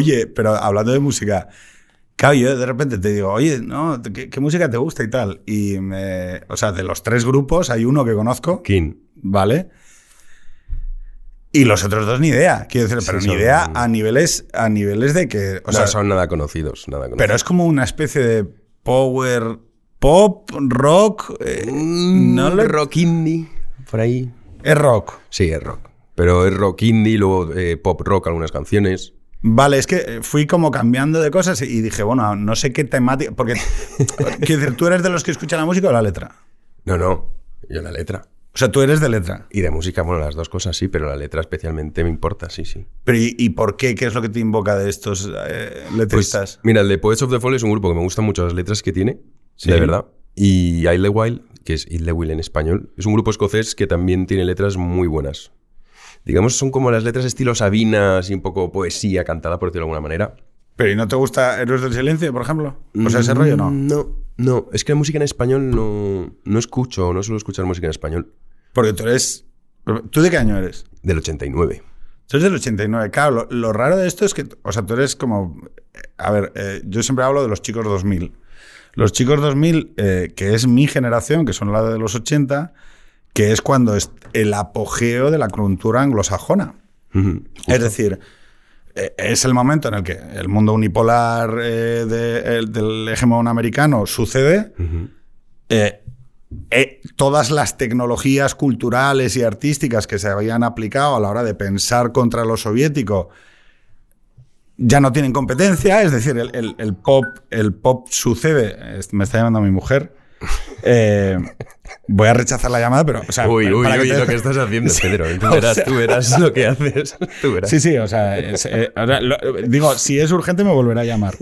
Oye, pero hablando de música, claro, yo de repente te digo, oye, no, ¿qué, qué música te gusta y tal? Y me, o sea, de los tres grupos hay uno que conozco, King. ¿vale? Y los otros dos ni idea, quiero decir, pero ni idea a niveles, a niveles de que, o no sea, son nada conocidos, nada conocidos. pero es como una especie de power pop, rock, eh, Mm, no lo- rock indie, por ahí. es rock. Sí, es rock. Pero es rock indie, luego eh, pop rock algunas canciones. Vale, es que eh, fui como cambiando de cosas y dije, bueno, no sé qué temática. Porque, quiero decir, ¿tú eres de los que escuchan la música o la letra? No, no, yo la letra. O sea, tú eres de letra. Y de música, bueno, las dos cosas sí, pero la letra especialmente me importa, sí, sí. Pero ¿y, y por qué? ¿Qué es lo que te invoca de estos eh, Pues, letristas? mira, el de Poets of the Fall es un grupo que me gustan mucho las letras que tiene, Sí. de verdad. Y Idlewild, que es Idlewild en español, es un grupo escocés que también tiene letras muy buenas. Digamos, son como las letras estilo Sabinas y un poco poesía cantada, por decirlo de alguna manera. ¿Pero y no te gusta Héroes del Silencio, por ejemplo? O sea, ese rollo no. Mm, No, no. Es que la música en español no, no escucho, no suelo escuchar música en español. Porque tú eres. ¿Tú de qué año eres? Del 89. Tú eres del 89. Claro, lo, lo raro de esto es que. O sea, tú eres como. A ver, eh, yo siempre hablo de los chicos 2000. Los chicos 2000, eh, que es mi generación, que son la de los 80, que es cuando es el apogeo de la cultura anglosajona. Es decir, eh, es el momento en el que el mundo unipolar eh, de- el- del hegemón americano sucede. Eh, eh, todas las tecnologías culturales y artísticas que se habían aplicado a la hora de pensar contra lo soviético ya no tienen competencia, es decir, el, el- el pop, el pop sucede. Me está llamando mi mujer. Eh, voy a rechazar la llamada, pero. o sea, Uy, uy, para que uy, te- lo que estás haciendo, Sí, Pedro. Tú o verás, sea- tú verás lo que haces. Tú verás. Sí, sí, o sea, es, eh, ahora lo- digo, si es urgente me volverá a llamar.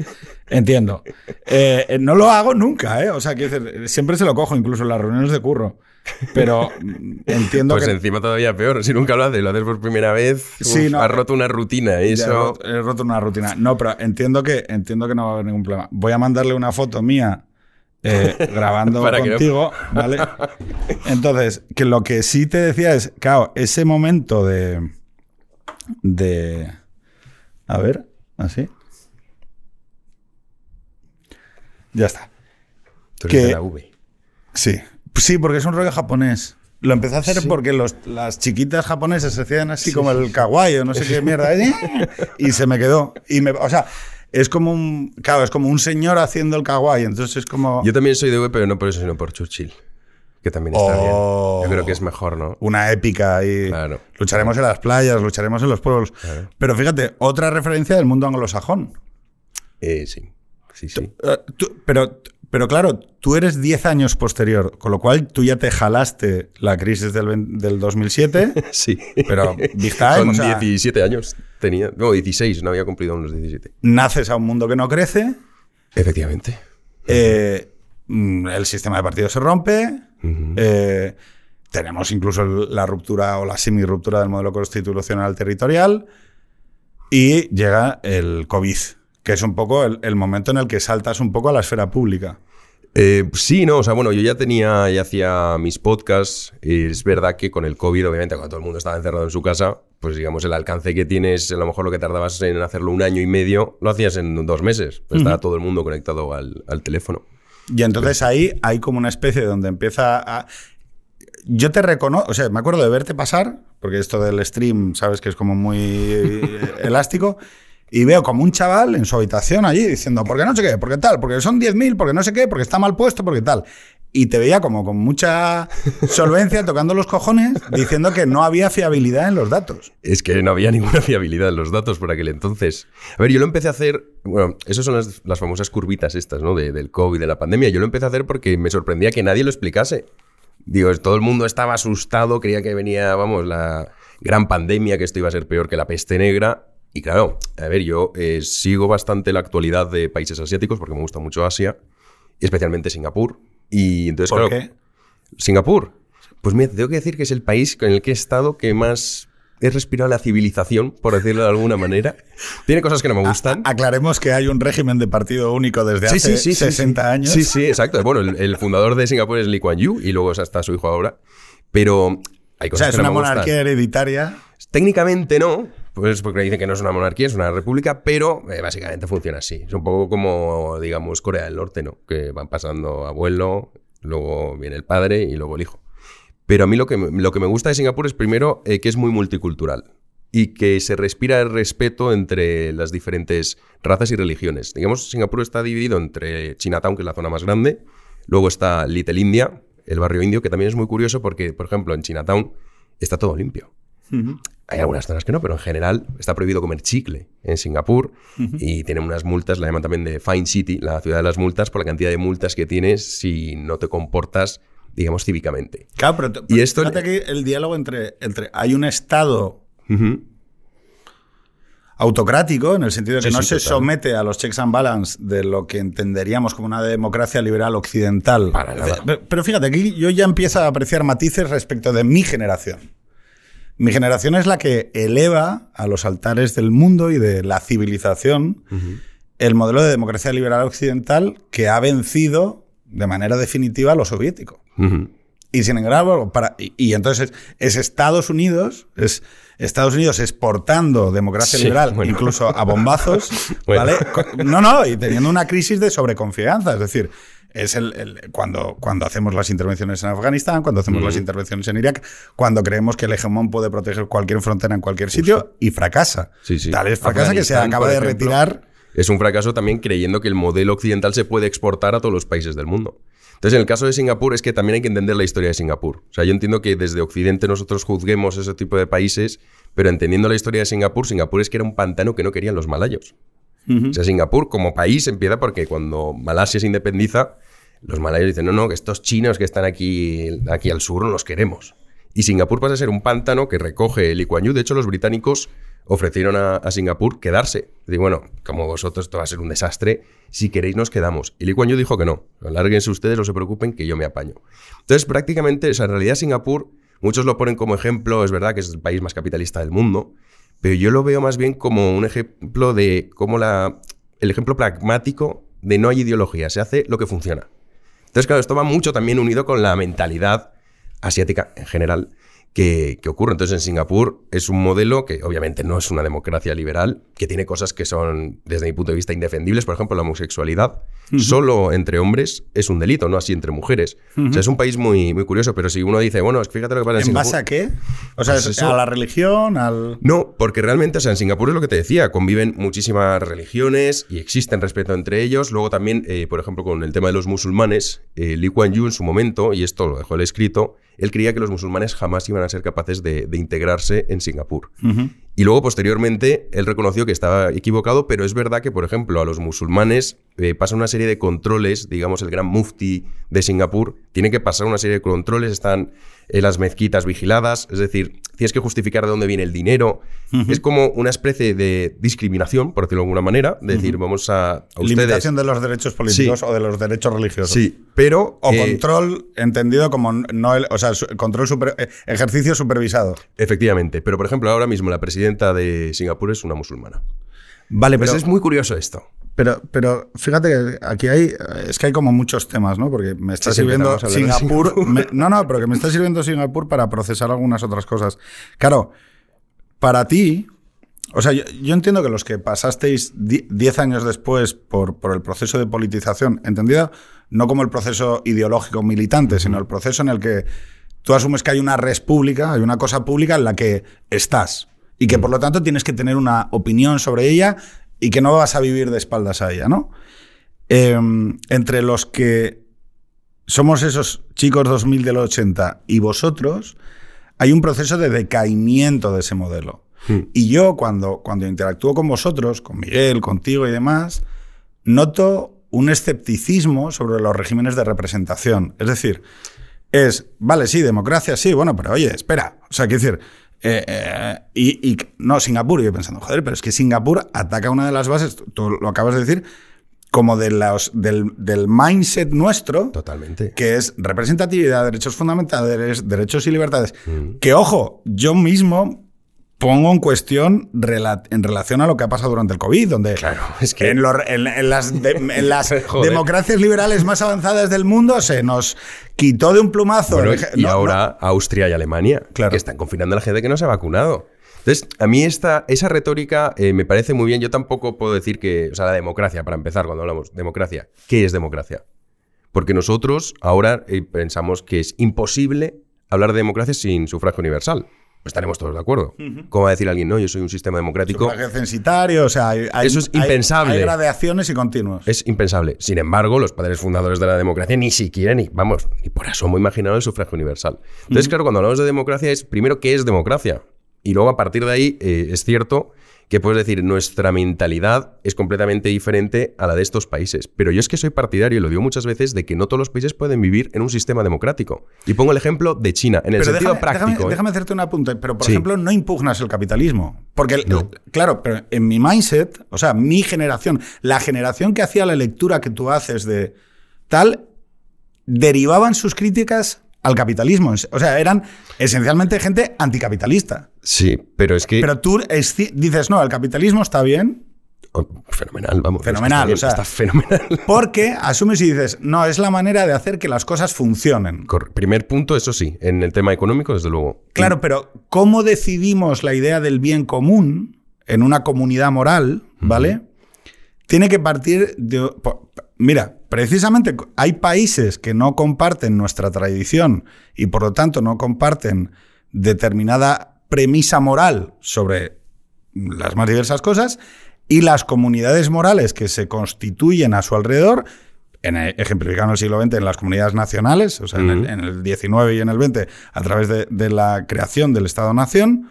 Entiendo. Eh, eh, no lo hago nunca, ¿eh? O sea, quiero decir, siempre se lo cojo, incluso en las reuniones de curro. Pero mm, entiendo Pues que. encima todavía peor. Si nunca lo haces, lo haces por primera vez. Sí, uf, no. has roto una rutina. Ya he Eso. roto- he roto una rutina. No, pero entiendo que, entiendo que no va a haber ningún problema. Voy a mandarle una foto mía eh, grabando Para que no- contigo, ¿vale? Entonces, que lo que sí te decía es, claro, ese momento de. de. A ver, así. Ya está. Tú eres que- de la V. Sí. Sí, porque es un rollo japonés. Lo empecé a hacer Sí. porque los- las chiquitas japonesas se hacían así como el kawaii o no sé qué mierda. ¿eh? Y se me quedó. Y me, o sea, es como un. Claro, es como un señor haciendo el kawaii. Entonces es como. Yo también soy de V, pero no por eso, sino por Churchill. Que también está Oh. bien. Yo creo que es mejor, ¿no? Una épica y Claro. lucharemos en las playas, lucharemos en los pueblos. Claro. Pero fíjate, otra referencia del mundo anglosajón. Eh, sí. Sí, sí. Eh, tú- pero, pero claro, tú eres 10 años posterior, con lo cual tú ya te jalaste la crisis del, del 2007. Sí. Pero big time, o sea- 17 años tenía. No, 16, no había cumplido aún los 17. naces a un mundo que no crece, Efectivamente. eh, mm, el sistema de partidos se rompe, eh, tenemos incluso la ruptura o la semi-ruptura del modelo constitucional territorial y llega el COVID, que es un poco el, el momento en el que saltas un poco a la esfera pública. Eh, sí, no, o sea, bueno, yo ya tenía, ya hacía mis podcasts. Es verdad que con el COVID, obviamente, cuando todo el mundo estaba encerrado en su casa, pues digamos, el alcance que tienes, a lo mejor lo que tardabas en hacerlo un año y medio, lo hacías en dos meses. Pues Estaba todo el mundo conectado al, al teléfono. Y entonces ahí hay como una especie donde empieza a... Yo te reconozco, o sea, me acuerdo de verte pasar, porque esto del stream, sabes que es como muy elástico, y veo como un chaval en su habitación allí diciendo, ¿por qué no sé qué? ¿Por qué tal? Porque son 10.000, porque no sé qué, porque está mal puesto, porque tal. Y te veía como con mucha solvencia tocando los cojones diciendo que no había fiabilidad en los datos. Es que no había ninguna fiabilidad en los datos por aquel entonces. A ver, yo lo empecé a hacer. Bueno, esas son las, las famosas curvitas estas, ¿no? De- del COVID, de la pandemia. Yo lo empecé a hacer porque me sorprendía que nadie lo explicase. Digo, todo el mundo estaba asustado, creía que venía, vamos, la gran pandemia, que esto iba a ser peor que la peste negra. Y claro, a ver, yo eh, sigo bastante la actualidad de países asiáticos porque me gusta mucho Asia, especialmente Singapur. Y entonces, ¿Por claro, qué? Singapur. Pues mira, tengo que decir que es el país con el que he estado que más he respirado la civilización, por decirlo de alguna manera. Tiene cosas que no me gustan. Aclaremos que hay un régimen de partido único desde hace sí, sí, sí, 60 sí. años. Sí, sí, exacto. Bueno, el, el fundador de Singapur es Lee Kuan Yew y luego está su hijo ahora. Pero hay O cosas sea, es que no una me gustan. monarquía hereditaria. Técnicamente no, pues porque dicen que no es una monarquía, es una república, pero eh, básicamente funciona así. Es un poco como, digamos, Corea del Norte, ¿no? Que van pasando abuelo, luego viene el padre y luego el hijo. Pero a mí lo que, lo que me gusta de Singapur es primero eh, que es muy multicultural y que se respira el respeto entre las diferentes razas y religiones. Digamos, Singapur está dividido entre Chinatown, que es la zona más grande, luego está Little India, el barrio indio, que también es muy curioso porque, por ejemplo, en Chinatown está todo limpio. Hay algunas zonas que no, pero en general está prohibido comer chicle en Singapur y tienen unas multas, la llaman también de Fine City, la ciudad de las multas, por la cantidad de multas que tienes si no te comportas, digamos, cívicamente. Claro, pero, te- Y esto- fíjate aquí el diálogo entre, entre. Hay un Estado autocrático, en el sentido de que Sí, no sí, se total. somete a los checks and balance de lo que entenderíamos como una democracia liberal occidental. Para nada. Pero, pero fíjate, aquí yo ya empiezo a apreciar matices respecto de mi generación. Mi generación es la que eleva a los altares del mundo y de la civilización el modelo de democracia liberal occidental que ha vencido de manera definitiva a lo soviético. Y sin embargo, para, y, y entonces es, es Estados Unidos, es Estados Unidos exportando democracia Sí, liberal, bueno. incluso a bombazos, Bueno. ¿vale? No, no, y teniendo una crisis de sobreconfianza. Es decir, es el, el- cuando, cuando hacemos las intervenciones en Afganistán, cuando hacemos las intervenciones en Irak, cuando creemos que el hegemón puede proteger cualquier frontera en cualquier sitio y fracasa. Sí, sí. Tal es fracasa que se acaba de ejemplo, retirar. Es un fracaso también creyendo que el modelo occidental se puede exportar a todos los países del mundo. Entonces, en el caso de Singapur es que también hay que entender la historia de Singapur. O sea, yo entiendo que desde Occidente nosotros juzguemos ese tipo de países, pero entendiendo la historia de Singapur, Singapur es que era un pantano que no querían los malayos. O sea, Singapur como país empieza porque cuando Malasia se independiza, los malayos dicen, no, no, que estos chinos que están aquí, aquí al sur no los queremos. Y Singapur pasa a ser un pántano que recoge el Lee Kuan Yew. De hecho, los británicos ofrecieron a, Singapur quedarse. Digo, bueno, como vosotros esto va a ser un desastre, si queréis nos quedamos. Y Lee Kuan Yew dijo que no. Lárguense ustedes, no se preocupen, que yo me apaño. Entonces, prácticamente, o sea, en realidad Singapur, muchos lo ponen como ejemplo, es verdad que es el país más capitalista del mundo, pero yo lo veo más bien como un ejemplo de cómo la, el ejemplo pragmático de no hay ideología, se hace lo que funciona. Entonces, claro, esto va mucho también unido con la mentalidad asiática en general que, que ocurre. Entonces, en Singapur es un modelo que obviamente no es una democracia liberal, que tiene cosas que son, desde mi punto de vista, indefendibles. Por ejemplo, la homosexualidad. Solo entre hombres es un delito, no así entre mujeres. O sea, es un país muy, muy curioso, pero si uno dice, bueno, fíjate lo que pasa en, ¿En Singapur. base a qué? O sea, Pues eso. a la religión, al. No, porque realmente, o sea, en Singapur es lo que te decía, conviven muchísimas religiones y existen respeto entre ellos. Luego también, eh, por ejemplo, con el tema de los musulmanes, eh, Lee Kuan Yew en su momento, y esto lo dejó él escrito, él creía que los musulmanes jamás iban a ser capaces de, de integrarse en Singapur. Y luego, posteriormente, él reconoció que estaba equivocado, pero es verdad que, por ejemplo, a los musulmanes eh, pasa una serie de controles, digamos, el gran mufti de Singapur tiene que pasar una serie de controles, están eh, las mezquitas vigiladas, es decir, tienes que justificar de dónde viene el dinero. Es como una especie de discriminación, por decirlo de alguna manera, de decir, vamos a, a ustedes... Limitación de los derechos políticos Sí. o de los derechos religiosos. Sí, pero... O eh, control entendido como no el, o sea, control super- ejercicio supervisado. Efectivamente, pero por ejemplo, ahora mismo la presidenta de Singapur es una musulmana. Vale, Pues pero, es muy curioso esto. pero, pero fíjate que aquí hay, es que hay como muchos temas, ¿no? Porque me está Sí, sirviendo Singapur. Singapur. me- no, no, pero que me está sirviendo Singapur para procesar algunas otras cosas. Claro, para ti, o sea, yo, yo entiendo que los que pasasteis di- 10 años después por, por el proceso de politización, entendido no como el proceso ideológico militante, sino el proceso en el que tú asumes que hay una res pública, hay una cosa pública en la que estás y que por lo tanto tienes que tener una opinión sobre ella y que no vas a vivir de espaldas a ella, ¿no? Eh, entre los que somos esos chicos 2000 del 80 y vosotros, hay un proceso de decaimiento de ese modelo. Y yo cuando, cuando interactúo con vosotros, con Miguel, contigo y demás, noto un escepticismo sobre los regímenes de representación. Es decir, es, vale, sí, democracia, sí, bueno, pero oye, espera. O sea, quiero decir, eh, eh, y, y no, Singapur, y yo pensando, joder, pero es que Singapur ataca una de las bases, tú lo acabas de decir, como de los, del, del mindset nuestro, Totalmente. que es representatividad, derechos fundamentales, derechos y libertades. Mm. Que, ojo, yo mismo pongo en cuestión rela- en relación a lo que ha pasado durante el COVID, donde Claro, es que- en, los- en- en las, de- en las Joder. democracias liberales más avanzadas del mundo se nos quitó de un plumazo. Bueno, el eje- y no, ahora Austria y Alemania, Claro. que están confinando a la gente que no se ha vacunado. Entonces, a mí esta, esa retórica eh, me parece muy bien. Yo tampoco puedo decir que, o sea, la democracia, para empezar, cuando hablamos de democracia, ¿qué es democracia? Porque nosotros ahora eh, pensamos que es imposible hablar de democracia sin sufragio universal. Estaremos todos de acuerdo. ¿Cómo va a decir alguien, no, yo soy un sistema democrático? Censitario, o sea, hay, Eso es impensable. Hay, gradaciones y continuos. Es impensable. Sin embargo, los padres fundadores de la democracia ni siquiera, ni, vamos, ni por asomo imaginaron el sufragio universal. Entonces, claro, cuando hablamos de democracia es primero qué es democracia. Y luego, a partir de ahí, eh, es cierto que puedes decir, nuestra mentalidad es completamente diferente a la de estos países. Pero yo es que soy partidario, y lo digo muchas veces, de que no todos los países pueden vivir en un sistema democrático. Y pongo el ejemplo de China, en el Pero sentido déjame, práctico. déjame- ¿eh? déjame hacerte un apunte. Pero, por Sí. ejemplo, no impugnas el capitalismo. Porque, el- No. el- claro, pero en mi mindset, o sea, mi generación, la generación que hacía la lectura que tú haces de tal, derivaban sus críticas al capitalismo. O sea, eran esencialmente gente anticapitalista. Sí, pero es que... Pero tú es- dices, no, el capitalismo está bien, Oh, fenomenal, vamos. Fenomenal, está, o sea- está fenomenal. porque asumes y dices, no, es la manera de hacer que las cosas funcionen. Primer punto, eso sí, en el tema económico, desde luego. Claro, pero ¿cómo decidimos la idea del bien común en una comunidad moral, ¿vale? Tiene que partir de... Mira, precisamente hay países que no comparten nuestra tradición y por lo tanto no comparten determinada premisa moral sobre las más diversas cosas y las comunidades morales que se constituyen a su alrededor, en, ejemplificado en el siglo XX en las comunidades nacionales, o sea, en, el, Ujú. en el 19 y en el 20, a través de, de la creación del Estado-Nación,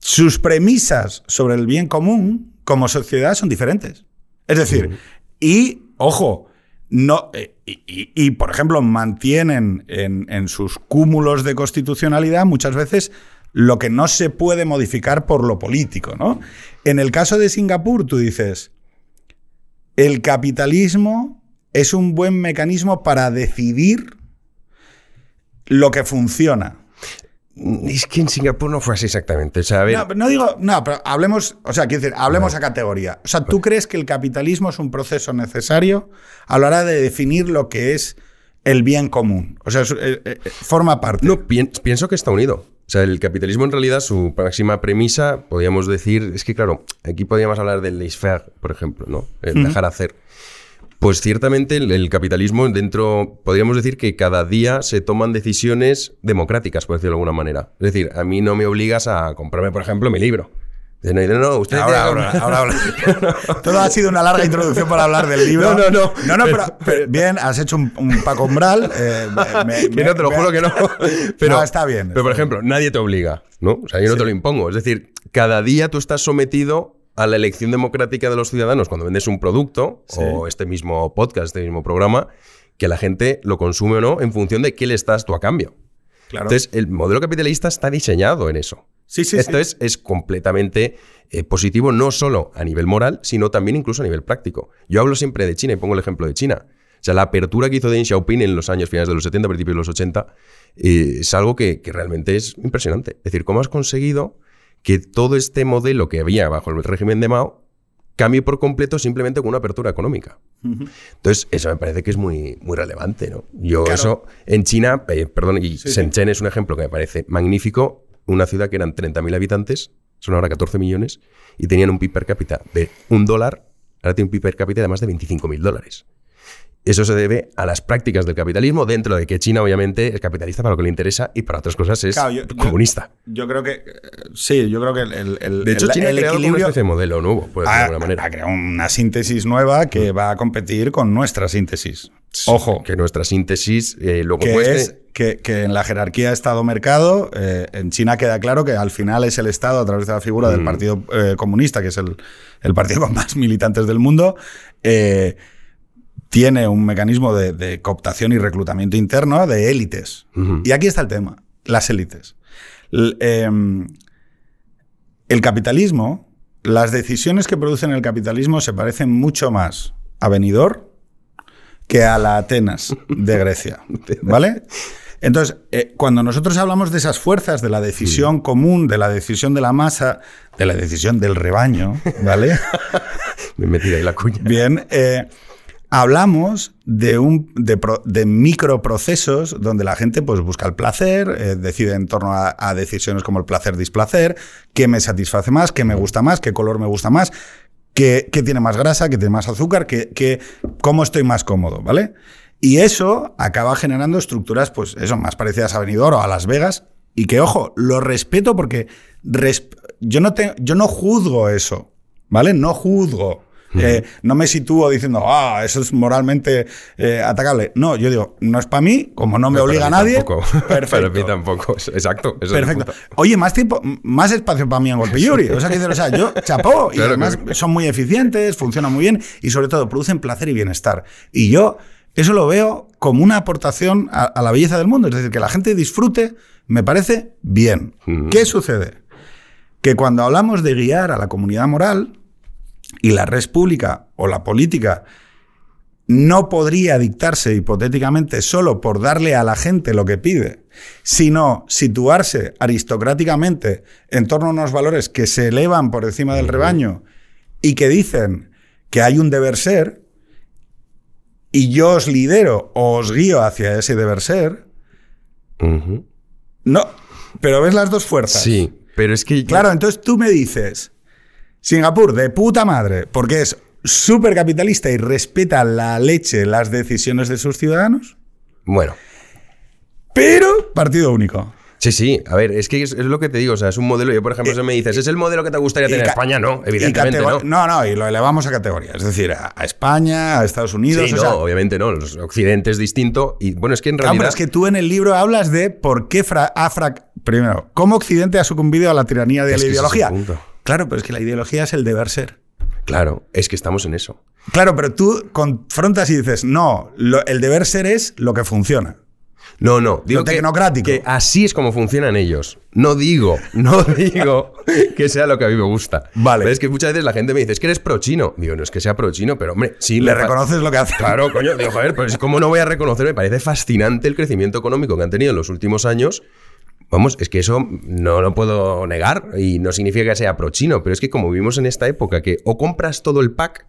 sus premisas sobre el bien común como sociedad son diferentes. Es decir, y, ojo, no, eh, y, y- y, por ejemplo, mantienen en, en sus cúmulos de constitucionalidad muchas veces lo que no se puede modificar por lo político, ¿no? En el caso de Singapur, tú dices, el capitalismo es un buen mecanismo para decidir lo que funciona. Es que en Singapur no fue así exactamente. O sea, a ver, No, no digo, no, pero hablemos, o sea, quiero decir, hablemos a categoría. O sea, ¿tú crees que el capitalismo es un proceso necesario a la hora de definir lo que es el bien común? O sea, es- eh, eh, forma parte. no, pien- pienso que está unido. O sea, el capitalismo en realidad, su máxima premisa, podríamos decir, es que claro, aquí podríamos hablar del laissez-faire, por ejemplo, ¿no? El dejar hacer. Pues ciertamente el, el capitalismo dentro, podríamos decir que cada día se toman decisiones democráticas, por decirlo de alguna manera. Es decir, a mí no me obligas a comprarme, por ejemplo, mi libro. No, no, no, usted Ahora, ahora, ahora habla. Todo ha sido una larga introducción para hablar del libro. No, no, no. No, no, pero, pero bien, has hecho un, un Paco Umbral. eh, me- Que me- no, te lo juro que no. Pero, No, está bien, Pero, por ejemplo, nadie te obliga, ¿no? O sea, yo no te lo impongo. Es decir, cada día tú estás sometido a la elección democrática de los ciudadanos cuando vendes un producto Sí. o este mismo podcast, este mismo programa, que la gente lo consume o no en función de qué le estás tú a cambio. Claro. Entonces, el modelo capitalista está diseñado en eso. sí, sí, Esto sí. Es, es completamente eh, positivo, no solo a nivel moral, sino también incluso a nivel práctico. Yo hablo siempre de China y pongo el ejemplo de China. O sea, la apertura que hizo Deng Xiaoping en los años finales de los 70, principios de los 80, eh, es algo que, que realmente es impresionante. Es decir, cómo has conseguido que todo este modelo que había bajo el régimen de Mao cambie por completo simplemente con una apertura económica. Entonces, eso me parece que es muy, muy relevante, ¿no? Yo Claro. eso, en China, eh, perdón, y Sí, sí. Shenzhen es un ejemplo que me parece magnífico, una ciudad que eran 30.000 habitantes, son ahora 14 millones, y tenían un PIB per cápita de un dólar, ahora tiene un PIB per cápita de más de 25.000 dólares. Eso se debe a las prácticas del capitalismo, dentro de que China, obviamente, es capitalista para lo que le interesa y para otras cosas es Claro, yo- yo- comunista. Yo creo que. Sí, yo creo que el. el- De hecho, el- China el ha creado como una equilibrio- especie de modelo nuevo, por decirlo de ha, alguna manera. ha creado una síntesis nueva que va a competir con nuestra síntesis. Ojo. Que nuestra síntesis, eh, luego que pues, es que, que en la jerarquía Estado-mercado, eh, en China queda claro que al final es el Estado, a través de la figura Mm. del Partido eh, Comunista, que es el, el partido con más militantes del mundo, eh, tiene un mecanismo de, de cooptación y reclutamiento interno de élites. Y aquí está el tema, las élites. L- em, el capitalismo, las decisiones que producen el capitalismo se parecen mucho más a Benidorm que a la Atenas de Grecia. ¿Vale? Entonces, eh, cuando nosotros hablamos de esas fuerzas, de la decisión común, de la decisión de la masa, de la decisión del rebaño, ¿vale? me he metido ahí la cuña. Bien, eh, hablamos de, un, de, pro- de microprocesos donde la gente pues, busca el placer, eh, decide en torno a, a decisiones como el placer-displacer, qué me satisface más, qué me gusta más, qué color me gusta más, qué, qué tiene más grasa, qué tiene más azúcar, qué, qué- cómo estoy más cómodo, ¿vale? Y eso acaba generando estructuras, pues eso, más parecidas a Benidorm o a Las Vegas. Y que, ojo, lo respeto porque resp- yo, no te- yo no juzgo eso, ¿vale? No juzgo. Eh, no me sitúo diciendo, ah, eso es moralmente eh, atacable. No, yo digo, no es para mí, como no me obliga a nadie. tampoco. Perfecto. Para mí tampoco. Exacto. ese es el Perfecto. Oye, más tiempo, más espacio para mí en Golpe Yuri. O sea, que o sea, yo chapó y Claro, además son muy eficientes, funcionan muy bien y sobre todo producen placer y bienestar. Y yo eso lo veo como una aportación a, a la belleza del mundo. Es decir, que la gente disfrute, me parece bien. ¿Qué sucede? Que cuando hablamos de guiar a la comunidad moral y la red pública o la política no podría dictarse hipotéticamente solo por darle a la gente lo que pide, sino situarse aristocráticamente en torno a unos valores que se elevan por encima del rebaño y que dicen que hay un deber ser y yo os lidero o os guío hacia ese deber ser, no, pero ves las dos fuerzas. Sí, pero es que. Claro, entonces tú me dices, Singapur, de puta madre, porque es súper capitalista y respeta la leche, las decisiones de sus ciudadanos, Bueno. pero partido único. Sí, sí, a ver, es que es, es lo que te digo, o sea, es un modelo, yo por ejemplo, si me dices, ¿es el modelo que te gustaría tener en España? No, evidentemente no. No, no, y lo elevamos a categoría. Es decir, a, a España, a Estados Unidos. Sí, o no, sea, obviamente no, los Occidente es distinto y bueno, es que en Claro, realidad... pero es que tú en el libro hablas de por qué fra- ha frac- Primero, ¿cómo Occidente ha sucumbido a la tiranía de la es ideología? punto. Claro, pero es que la ideología es el deber ser. Claro, es que estamos en eso. Claro, pero tú confrontas y dices, no, lo- el deber ser es lo que funciona. No, no, digo Lo tecnocrático. Que así es como funcionan ellos. No digo, no digo que sea lo que a mí me gusta. Vale. Pero es que muchas veces la gente me dice, es que eres pro chino. Digo, no es que sea pro chino, pero hombre, sí Le reconoces lo que hace. Claro, coño, digo, joder, pues cómo no voy a reconocer, me parece fascinante el crecimiento económico que han tenido en los últimos años. Vamos, es que eso no lo puedo negar y no significa que sea pro chino, pero es que como vivimos en esta época que o compras todo el pack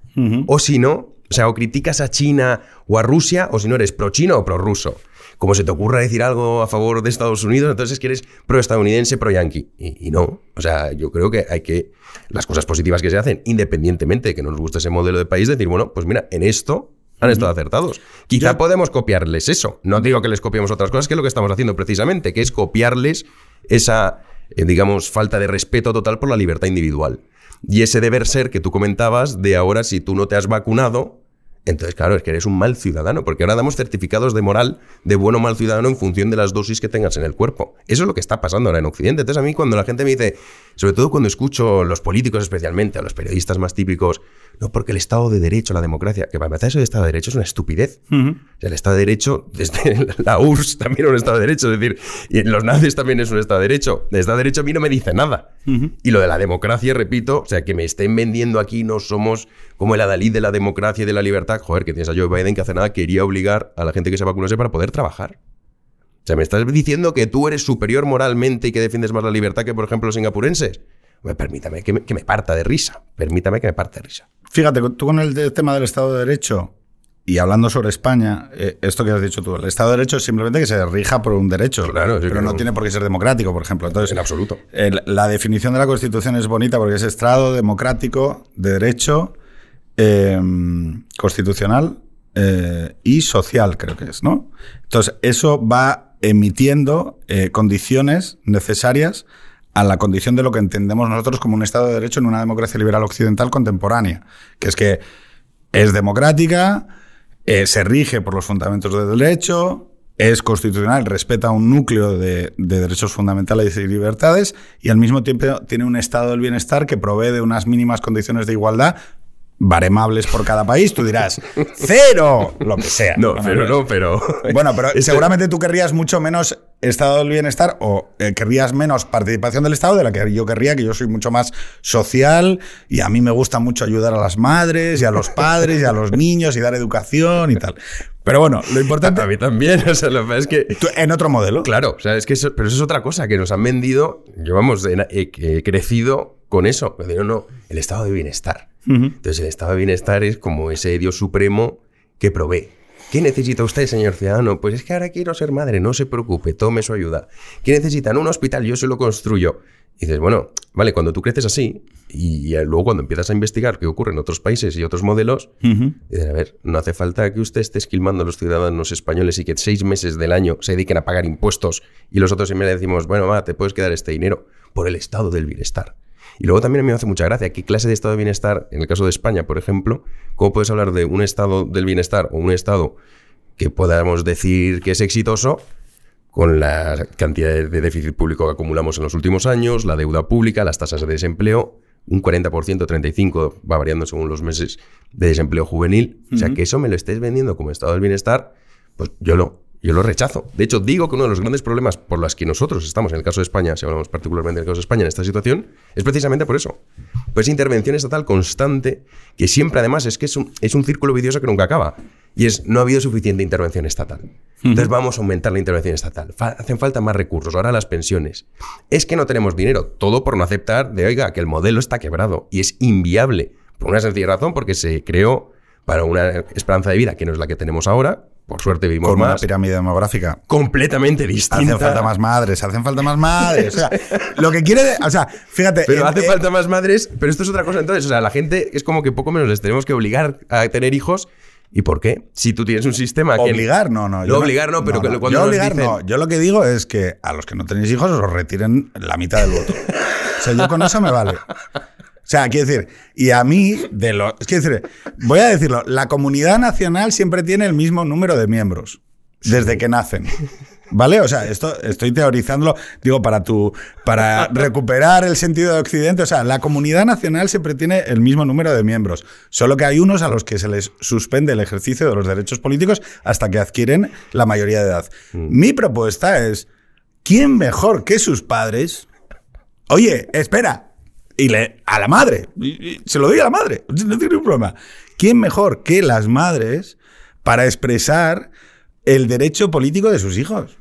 o si no, o sea, o criticas a China o a Rusia o si no eres pro chino o pro ruso. Como se te ocurra decir algo a favor de Estados Unidos, entonces es que eres pro estadounidense, pro yankee. Y, y no, o sea, yo creo que hay que, las cosas positivas que se hacen, independientemente de que nos guste ese modelo de país, decir, bueno, pues mira, en esto han estado acertados. Quizá Yo- podemos copiarles eso. No digo que les copiemos otras cosas, que es lo que estamos haciendo precisamente, que es copiarles esa, eh, digamos, falta de respeto total por la libertad individual. Y ese deber ser que tú comentabas de ahora, si tú no te has vacunado, entonces, claro, es que eres un mal ciudadano, porque ahora damos certificados de moral de bueno o mal ciudadano en función de las dosis que tengas en el cuerpo. Eso es lo que está pasando ahora en Occidente. Entonces, a mí cuando la gente me dice, sobre todo cuando escucho los políticos especialmente, a los periodistas más típicos, no, porque el Estado de Derecho, la democracia, que para empezar eso de Estado de Derecho es una estupidez. O sea, el Estado de Derecho, desde la URSS también es un Estado de Derecho, es decir, y los nazis también es un Estado de Derecho. El Estado de Derecho a mí no me dice nada. Y lo de la democracia, repito, o sea, que me estén vendiendo aquí, no somos como el adalid de la democracia y de la libertad. Joder, que tienes a Joe Biden que hace nada quería obligar a la gente que se vacunase para poder trabajar. O sea, me estás diciendo que tú eres superior moralmente y que defiendes más la libertad que, por ejemplo, los singapurenses. Permítame que me, que me parta de risa. Permítame que me parta de risa. Fíjate, tú con el de- tema del Estado de Derecho y hablando sobre España, eh, esto que has dicho tú, el Estado de Derecho es simplemente que se rija por un derecho, Claro, sí, pero no tiene por qué ser democrático, por ejemplo. Entonces, En absoluto. el- la definición de la Constitución es bonita porque es Estado democrático, de derecho, eh, constitucional eh, y social, creo que es, ¿no? Entonces, eso va emitiendo eh, condiciones necesarias a la condición de lo que entendemos nosotros como un Estado de Derecho en una democracia liberal occidental contemporánea, que es que es democrática, eh, se rige por los fundamentos del derecho, es constitucional, respeta un núcleo de, de derechos fundamentales y libertades y al mismo tiempo tiene un estado del bienestar que provee de unas mínimas condiciones de igualdad baremables por cada país. Tú dirás, cero, lo que sea. No, pero no, pero. bueno, pero Este- seguramente tú querrías mucho menos estado del bienestar o eh, querrías menos participación del Estado de la que yo querría, que yo soy mucho más social y a mí me gusta mucho ayudar a las madres y a los padres y a los niños y dar educación y tal. Pero bueno, lo importante A mí también, o sea, lo que es que. tú- en otro modelo. Claro, o sea, es que eso, pero eso es otra cosa que nos han vendido. Yo, vamos, he, crecido con eso. Digo, no, el estado de bienestar. Ujú. Entonces, el estado de bienestar es como ese Dios supremo que provee. ¿Qué necesita usted, señor ciudadano? Pues es que ahora quiero ser madre, no se preocupe, tome su ayuda. ¿Qué necesitan? Un hospital, yo se lo construyo. Y dices, bueno, vale, cuando tú creces así, y, luego cuando empiezas a investigar qué ocurre en otros países y otros modelos, dices, a ver, no hace falta que usted esté esquilmando a los ciudadanos españoles y que seis meses del año se dediquen a pagar impuestos y los otros en vez decimos, bueno, va, te puedes quedar este dinero por el estado del bienestar. Y luego también a mí me hace mucha gracia qué clase de estado de bienestar, en el caso de España, por ejemplo, cómo puedes hablar de un estado del bienestar o un estado que podamos decir que es exitoso con la cantidad de déficit público que acumulamos en los últimos años, la deuda pública, las tasas de desempleo, un 40%, 35%, va variando según los meses de desempleo juvenil. O sea, que eso me lo estés vendiendo como estado del bienestar, pues yo lo, yo lo rechazo. De hecho, digo que uno de los grandes problemas por los que nosotros estamos, en el caso de España, si hablamos particularmente del caso de España en esta situación, es precisamente por eso. Pues intervención estatal constante, que siempre además es que es un, es un círculo vicioso que nunca acaba. Y es, no ha habido suficiente intervención estatal. Entonces vamos a aumentar la intervención estatal. hacen falta más recursos. Ahora las pensiones. Es que no tenemos dinero. Todo por no aceptar de, oiga, que el modelo está quebrado y es inviable. Por una sencilla razón, porque se creó para una esperanza de vida que no es la que tenemos ahora, por suerte vivimos Con más. una pirámide demográfica completamente distinta. Hacen falta más madres, hacen falta más madres. O sea, lo que quiere. O sea, fíjate. Pero en- hace eh, falta más madres, pero esto es otra cosa entonces. O sea, la gente es como que poco menos les tenemos que obligar a tener hijos. ¿Y por qué? Si tú tienes un sistema que... Obligar, no, no. No obligar, no, pero que cuando yo obligar, dicen- no. Yo lo que digo es que a los que no tenéis hijos os retiren la mitad del voto. O sea, yo con eso me vale. O sea, quiero decir, y a mí, de lo. Es que decir, voy a decirlo, la comunidad nacional siempre tiene el mismo número de miembros desde que nacen. ¿Vale? O sea, esto estoy teorizándolo, digo, para tu. para recuperar el sentido de Occidente. O sea, la comunidad nacional siempre tiene el mismo número de miembros. Solo que hay unos a los que se les suspende el ejercicio de los derechos políticos hasta que adquieren la mayoría de edad. Mi propuesta es: ¿quién mejor que sus padres? Oye, espera. Y le, a la madre. Y- y se lo doy a la madre. No tiene ningún problema. ¿Quién mejor que las madres para expresar el derecho político de sus hijos?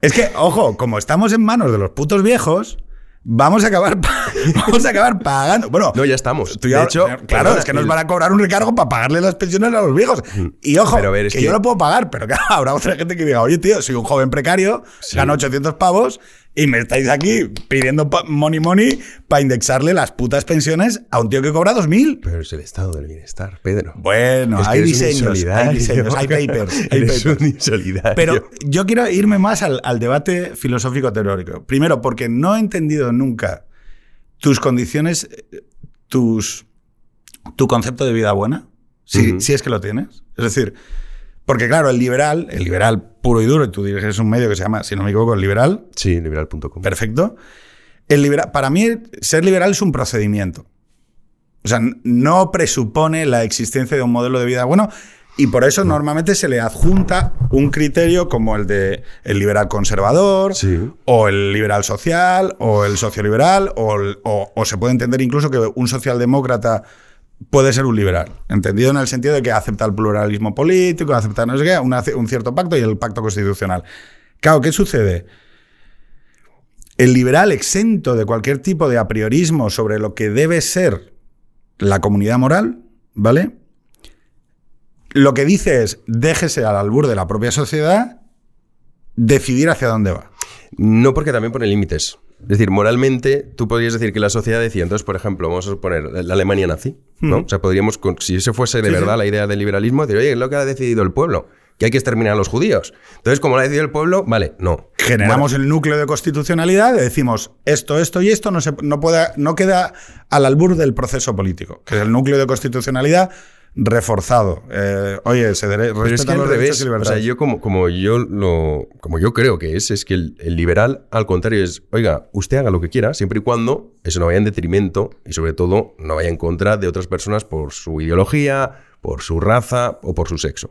Es que, ojo, como estamos en manos de los putos viejos, vamos a acabar, vamos a acabar pagando. Bueno, No, ya estamos. tú ya- de hecho, claro, perdona, es que nos van a cobrar un recargo para pagarle las pensiones a los viejos. Y ojo, Pero a ver, es que, que- yo lo puedo pagar, pero claro, habrá otra gente que diga, oye, tío, soy un joven precario, gano 800 pavos y me estáis aquí pidiendo money money para indexarle las putas pensiones a un tío que cobra 2.000. Pero es el estado del bienestar, Pedro. Bueno, Es que hay diseños, hay diseños, hay papers, hay Eres papers. un. Pero yo quiero irme más al, al debate filosófico teórico. Primero, porque no he entendido nunca tus condiciones, tus, tu concepto de vida buena, si, Ujú. si es que lo tienes. Es decir, porque claro, el liberal, el liberal puro y duro, y tú diriges un medio que se llama, si no me equivoco, el liberal, Sí, liberal.com. perfecto. El libera- para mí, ser liberal es un procedimiento. O sea, no presupone la existencia de un modelo de vida bueno y por eso normalmente se le adjunta un criterio como el de el liberal conservador Sí. o el liberal social o el socioliberal o, el- o- o se puede entender incluso que un socialdemócrata puede ser un liberal, entendido en el sentido de que acepta el pluralismo político, acepta no sé qué, un cierto pacto y el pacto constitucional. Claro, ¿qué sucede? El liberal exento de cualquier tipo de apriorismo sobre lo que debe ser la comunidad moral, ¿vale? Lo que dice es, déjese al albur de la propia sociedad decidir hacia dónde va. No porque también pone límites. Es decir, moralmente, tú podrías decir que la sociedad decía, entonces, por ejemplo, vamos a suponer la Alemania nazi, ¿no? O sea, podríamos, si ese fuese de Sí, verdad sí. la idea del liberalismo, decir, oye, es lo que ha decidido el pueblo, que hay que exterminar a los judíos. Entonces, como lo ha decidido el pueblo, vale, no. Generamos el núcleo de constitucionalidad y decimos esto, esto y esto no, se, no, no queda al albur del proceso político, que es el núcleo de constitucionalidad reforzado. Eh, oye, se Pero es que al revés, o sea, yo como, como yo lo, como yo creo que es, es que el, el liberal, al contrario, es, oiga, usted haga lo que quiera, siempre y cuando eso no vaya en detrimento y sobre todo no vaya en contra de otras personas por su ideología, por su raza o por su sexo.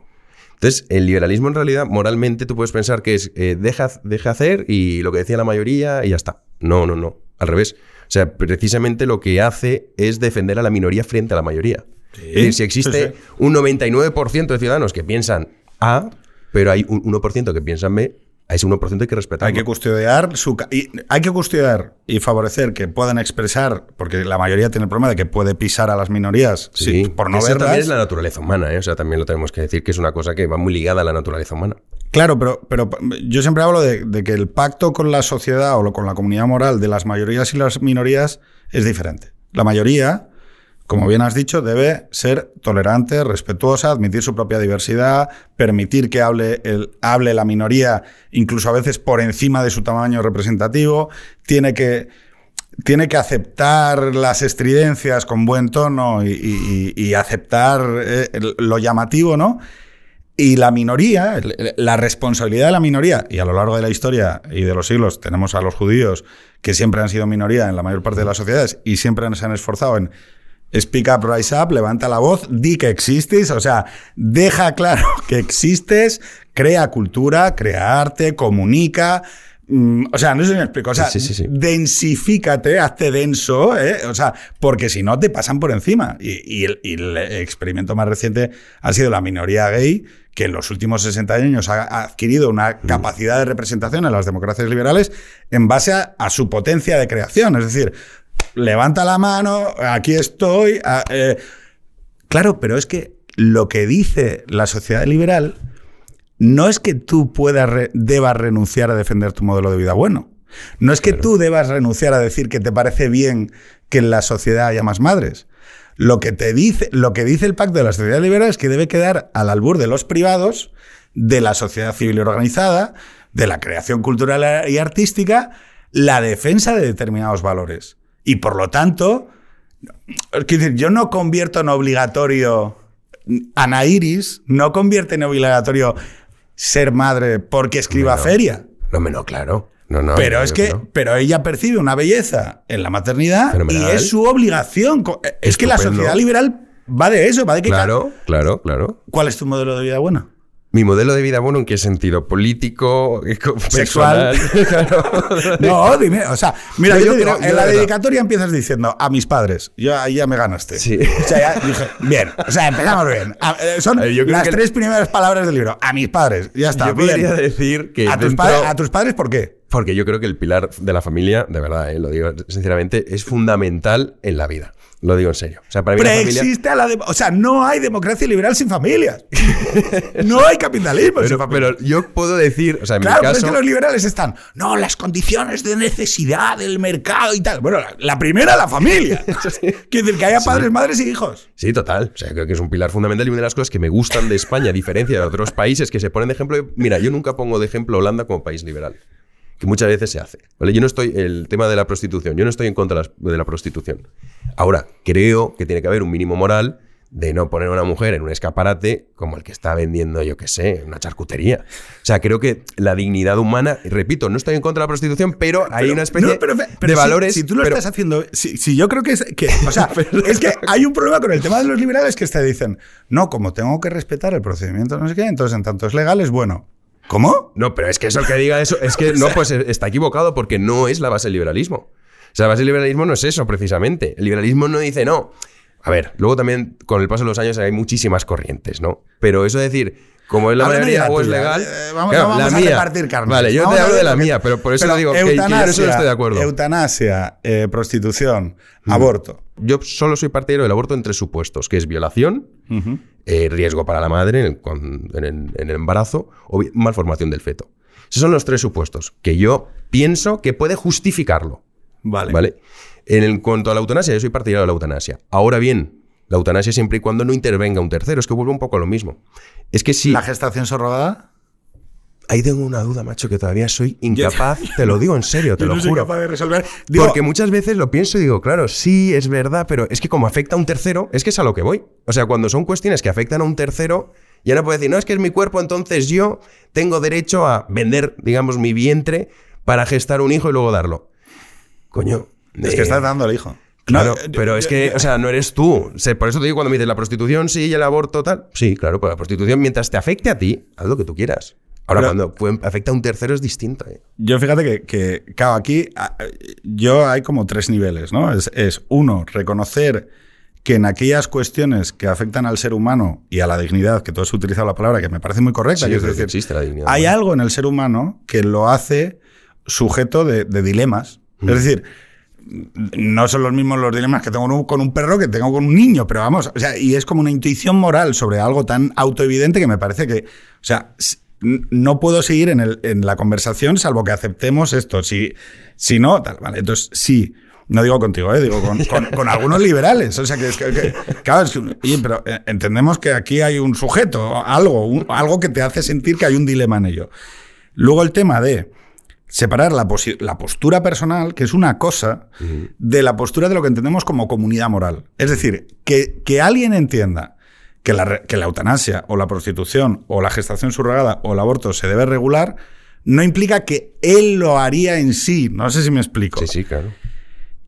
Entonces, el liberalismo en realidad, moralmente, tú puedes pensar que es eh, deja, deja hacer y lo que decía la mayoría y ya está. No, no, no. Al revés. O sea, precisamente lo que hace es defender a la minoría frente a la mayoría. Es decir, si existe sí, sí. un 99% de ciudadanos que piensan A, pero hay un 1% que piensan B, a ese 1% hay que respetarlo. Hay que custodiar su y hay que custodiar y favorecer que puedan expresar, porque la mayoría tiene el problema de que puede pisar a las minorías sí, por no eso verlas. también es la naturaleza humana, ¿eh? o sea, también lo tenemos que decir que es una cosa que va muy ligada a la naturaleza humana. Claro, pero, pero yo siempre hablo de, de que el pacto con la sociedad o con la comunidad moral de las mayorías y las minorías es diferente. La mayoría, como bien has dicho, debe ser tolerante, respetuosa, admitir su propia diversidad, permitir que hable, el, hable la minoría, incluso a veces por encima de su tamaño representativo, tiene que, tiene que aceptar las estridencias con buen tono y, aceptar eh, lo llamativo, ¿no? Y la minoría, la responsabilidad de la minoría, y a lo largo de la historia y de los siglos tenemos a los judíos que siempre han sido minoría en la mayor parte de las sociedades y siempre se han esforzado en speak up, rise up, levanta la voz, di que existes, o sea, deja claro que existes, crea cultura, crea arte, comunica. Mm, o sea, no sé si me explico. O sea, Sí, sí, sí. densifícate, hazte denso, ¿eh? O sea, porque si no te pasan por encima. Y, y el, y el experimento más reciente ha sido la minoría gay, que en los últimos 60 años ha adquirido una capacidad de representación en las democracias liberales en base a, a su potencia de creación. Es decir, levanta la mano, aquí estoy. a- eh. Claro, pero es que lo que dice la sociedad liberal no es que tú puedas re- debas renunciar a defender tu modelo de vida bueno. No es que tú debas renunciar a decir que te parece bien que en la sociedad haya más madres. Lo que te dice, lo que dice el pacto de la sociedad liberal es que debe quedar al albur de los privados, de la sociedad civil organizada, de la creación cultural y artística, la defensa de determinados valores. Y por lo tanto, decir, yo no convierto en obligatorio Ana Iris, no convierte en obligatorio ser madre porque escriba no. feria. No, me no, claro. No, no, Pero es que, pero ella percibe una belleza en la maternidad Fenomenal. y es su obligación. Es que la sociedad liberal va de eso, va de que Claro, claro, claro. ¿Cuál es tu modelo de vida bueno? Mi modelo de vida, bueno, ¿en qué sentido? ¿Político? Sexual. No, dime, o sea, mira, yo, yo digo, creo- yo en la dedicatoria empiezas diciendo a mis padres. Yo ahí ya me ganaste. Sí. O sea, ya dije, bien, o sea, empezamos bien. A- eh, son yo las que- tres primeras palabras del libro. A mis padres, ya está. Yo bien. podría decir que ¿A, tus dentro- pa- ¿A tus padres por qué? Porque yo creo que el pilar de la familia, de verdad, eh, lo digo sinceramente, es fundamental en la vida. Lo digo en serio. O sea, para mí la familia... Preexiste a la de- O sea, no hay democracia liberal sin familias. no hay capitalismo sin Pero, familias. pero yo puedo decir, o sea, en Claro, mi pero es que los liberales están. No, las condiciones de necesidad del mercado y tal. Bueno, la, la primera, la familia. Quiere decir que haya padres, madres y hijos. Sí, total. O sea, creo que es un pilar fundamental y una de las cosas que me gustan de España, a diferencia de otros países que se ponen de ejemplo. Mira, yo nunca pongo de ejemplo Holanda como país liberal, que muchas veces se hace. ¿vale? Yo no estoy, el tema de la prostitución, yo no estoy en contra de la prostitución. Ahora, creo que tiene que haber un mínimo moral de no poner a una mujer en un escaparate como el que está vendiendo, yo qué sé, una charcutería. O sea, creo que la dignidad humana, repito, no estoy en contra de la prostitución, pero, hay una especie No, pero- pero de si- valores. Si, tú lo estás haciendo. Si, si yo creo que es. Que, o sea, es que hay un problema con el tema de los liberales que te dicen. No, como tengo que respetar el procedimiento, no sé qué, entonces en tanto es legal, es bueno. ¿Cómo? No, pero es que eso que diga eso, es que no, pues eh, está equivocado porque no es la base del liberalismo. O sea, la base del liberalismo no es eso, precisamente. El liberalismo no dice no. A ver, luego también con el paso de los años hay muchísimas corrientes, ¿no? Pero eso de decir, como es la Háblame mayoría o es legal. Eh, vamos- claro, no vamos la a mía. repartir carnes. Vale, yo Vamos te hablo de la mía, pero por eso Pero digo que, que yo no estoy de acuerdo. Mm. Eutanasia, eh, prostitución, aborto. Yo solo soy partidario del aborto en tres supuestos, que es violación, eh, riesgo para la madre en el, con- en el- en el embarazo o malformación del feto. Esos son los tres supuestos que yo pienso que puede justificarlo. Vale. ¿Vale? En el- cuanto a la eutanasia, yo soy partidario de la eutanasia. Ahora bien, la eutanasia siempre y cuando no intervenga un tercero, es que vuelve un poco a lo mismo. Es que si... ¿La gestación subrogada? Ahí tengo una duda, macho, que todavía soy incapaz, te lo digo en serio, te Yo lo no soy juro. capaz de resolver. Digo, Porque muchas veces lo pienso y digo, claro, sí, es verdad, pero es que como afecta a un tercero, es que es a lo que voy. O sea, cuando son cuestiones que afectan a un tercero, ya no puedo decir, no, es que es mi cuerpo, entonces yo tengo derecho a vender, digamos, mi vientre para gestar un hijo y luego darlo. Coño. es eh, que estás dando el hijo. Claro, No, pero es que, o sea, no eres tú. Por eso te digo cuando me dices la prostitución, sí, y el aborto, tal. Sí, claro, pero la prostitución, mientras te afecte a ti, haz lo que tú quieras. Ahora, Pero- cuando afecta a un tercero es distinto. ¿eh? Yo fíjate que, que, claro, aquí a- yo hay como tres niveles, ¿no? Es, es uno, reconocer que en aquellas cuestiones que afectan al ser humano y a la dignidad, que tú has utilizado la palabra, que me parece muy correcta, Sí, yo que decir, existe la dignidad. hay algo en el ser humano que lo hace sujeto de, de dilemas. Mm. Es decir, no son los mismos los dilemas que tengo con un- perro que tengo con un niño, pero vamos, o sea, y es como una intuición moral sobre algo tan autoevidente que me parece que, o sea, no puedo seguir en, el- la conversación salvo que aceptemos esto. Si, si no, tal, vale. Entonces, sí. No digo contigo, ¿eh? digo con, con- algunos liberales. O sea, que, que- claro, es que, pero eh, entendemos que aquí hay un sujeto, algo, algo que te hace sentir que hay un dilema en ello. Luego el tema de separar la, postura personal, que es una cosa, de la postura de lo que entendemos como comunidad moral. Es decir, que, que alguien entienda que la, re- que la eutanasia o la prostitución o la gestación subrogada o el aborto se debe regular, no implica que él lo haría en sí. No sé si me explico. Sí, sí, claro.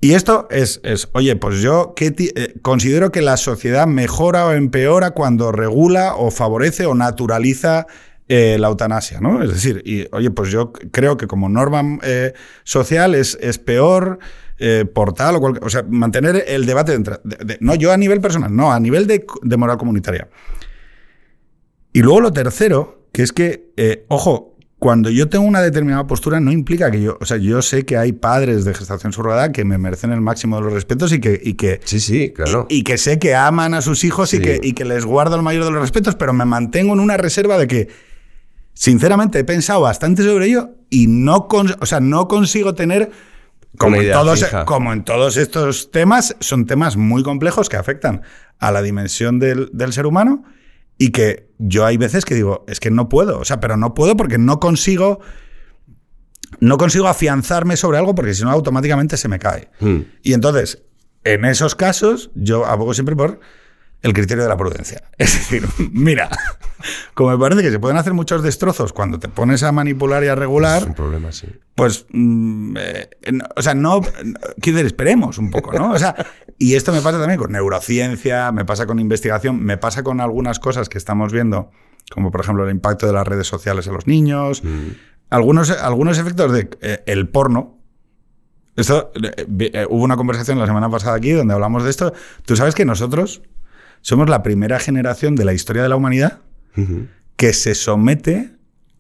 Y esto es, es, oye, pues yo ¿qué ti- eh, considero que la sociedad mejora o empeora cuando regula o favorece o naturaliza eh, la eutanasia, ¿no? Es decir, y, oye, pues yo creo que como norma eh, social es, es peor eh, por tal o cual, o sea, mantener el debate dentro, de- de- no yo a nivel personal, no, a nivel de, de moral comunitaria. Y luego lo tercero, que es que, eh, ojo, cuando yo tengo una determinada postura no implica que yo, o sea, yo sé que hay padres de gestación subrogada que me merecen el máximo de los respetos y que, y que, Sí, sí, claro. y, y que sé que aman a sus hijos y, que, y que les guardo el mayor de los respetos, pero me mantengo en una reserva de que, sinceramente, he pensado bastante sobre ello y no, con- o sea, no consigo tener... Como Una en, idea todos, fija. como en todos estos temas, son temas muy complejos que afectan a la dimensión del, del ser humano y que yo hay veces que digo, es que no puedo, o sea, pero no puedo porque no consigo, no consigo afianzarme sobre algo porque si no automáticamente se me cae. Mm. Y entonces, en esos casos, yo abogo siempre por el criterio de la prudencia. Es decir, mira, como me parece que se pueden hacer muchos destrozos cuando te pones a manipular y a Es regular, un problema, sí. pues, mm, eh, no- o sea, no, no- quiero decir, esperemos un poco, ¿no? O sea, y esto me pasa también con neurociencia, me pasa con investigación, me pasa con algunas cosas que estamos viendo, como por ejemplo el impacto de las redes sociales en los niños, algunos, algunos efectos de eh, el porno. Esto, eh, eh, hubo una conversación la semana pasada aquí donde hablamos de esto. Tú sabes que nosotros somos la primera generación de la historia de la humanidad que se somete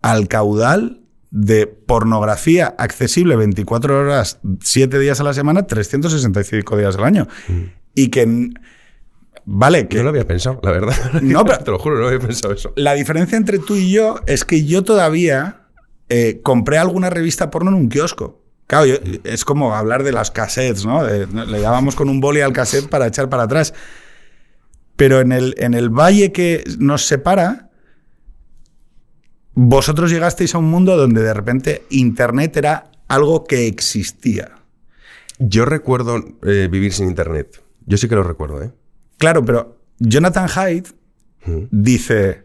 al caudal de pornografía accesible 24 horas, 7 días a la semana, 365 días al año. Y que, vale, que No lo había pensado, la verdad. No, pero- Te lo juro, no había pensado eso. la diferencia entre tú y yo es que yo todavía eh, compré alguna revista porno en un kiosco. Claro, yo- es como hablar de las cassettes, ¿no? De- le dábamos con un boli al cassette para echar para atrás. Pero en el, en el valle que nos separa, vosotros llegasteis a un mundo donde de repente Internet era algo que existía. Yo recuerdo eh, vivir sin internet. Yo sí que lo recuerdo, ¿eh? Claro, pero Jonathan Haidt Mm. dice,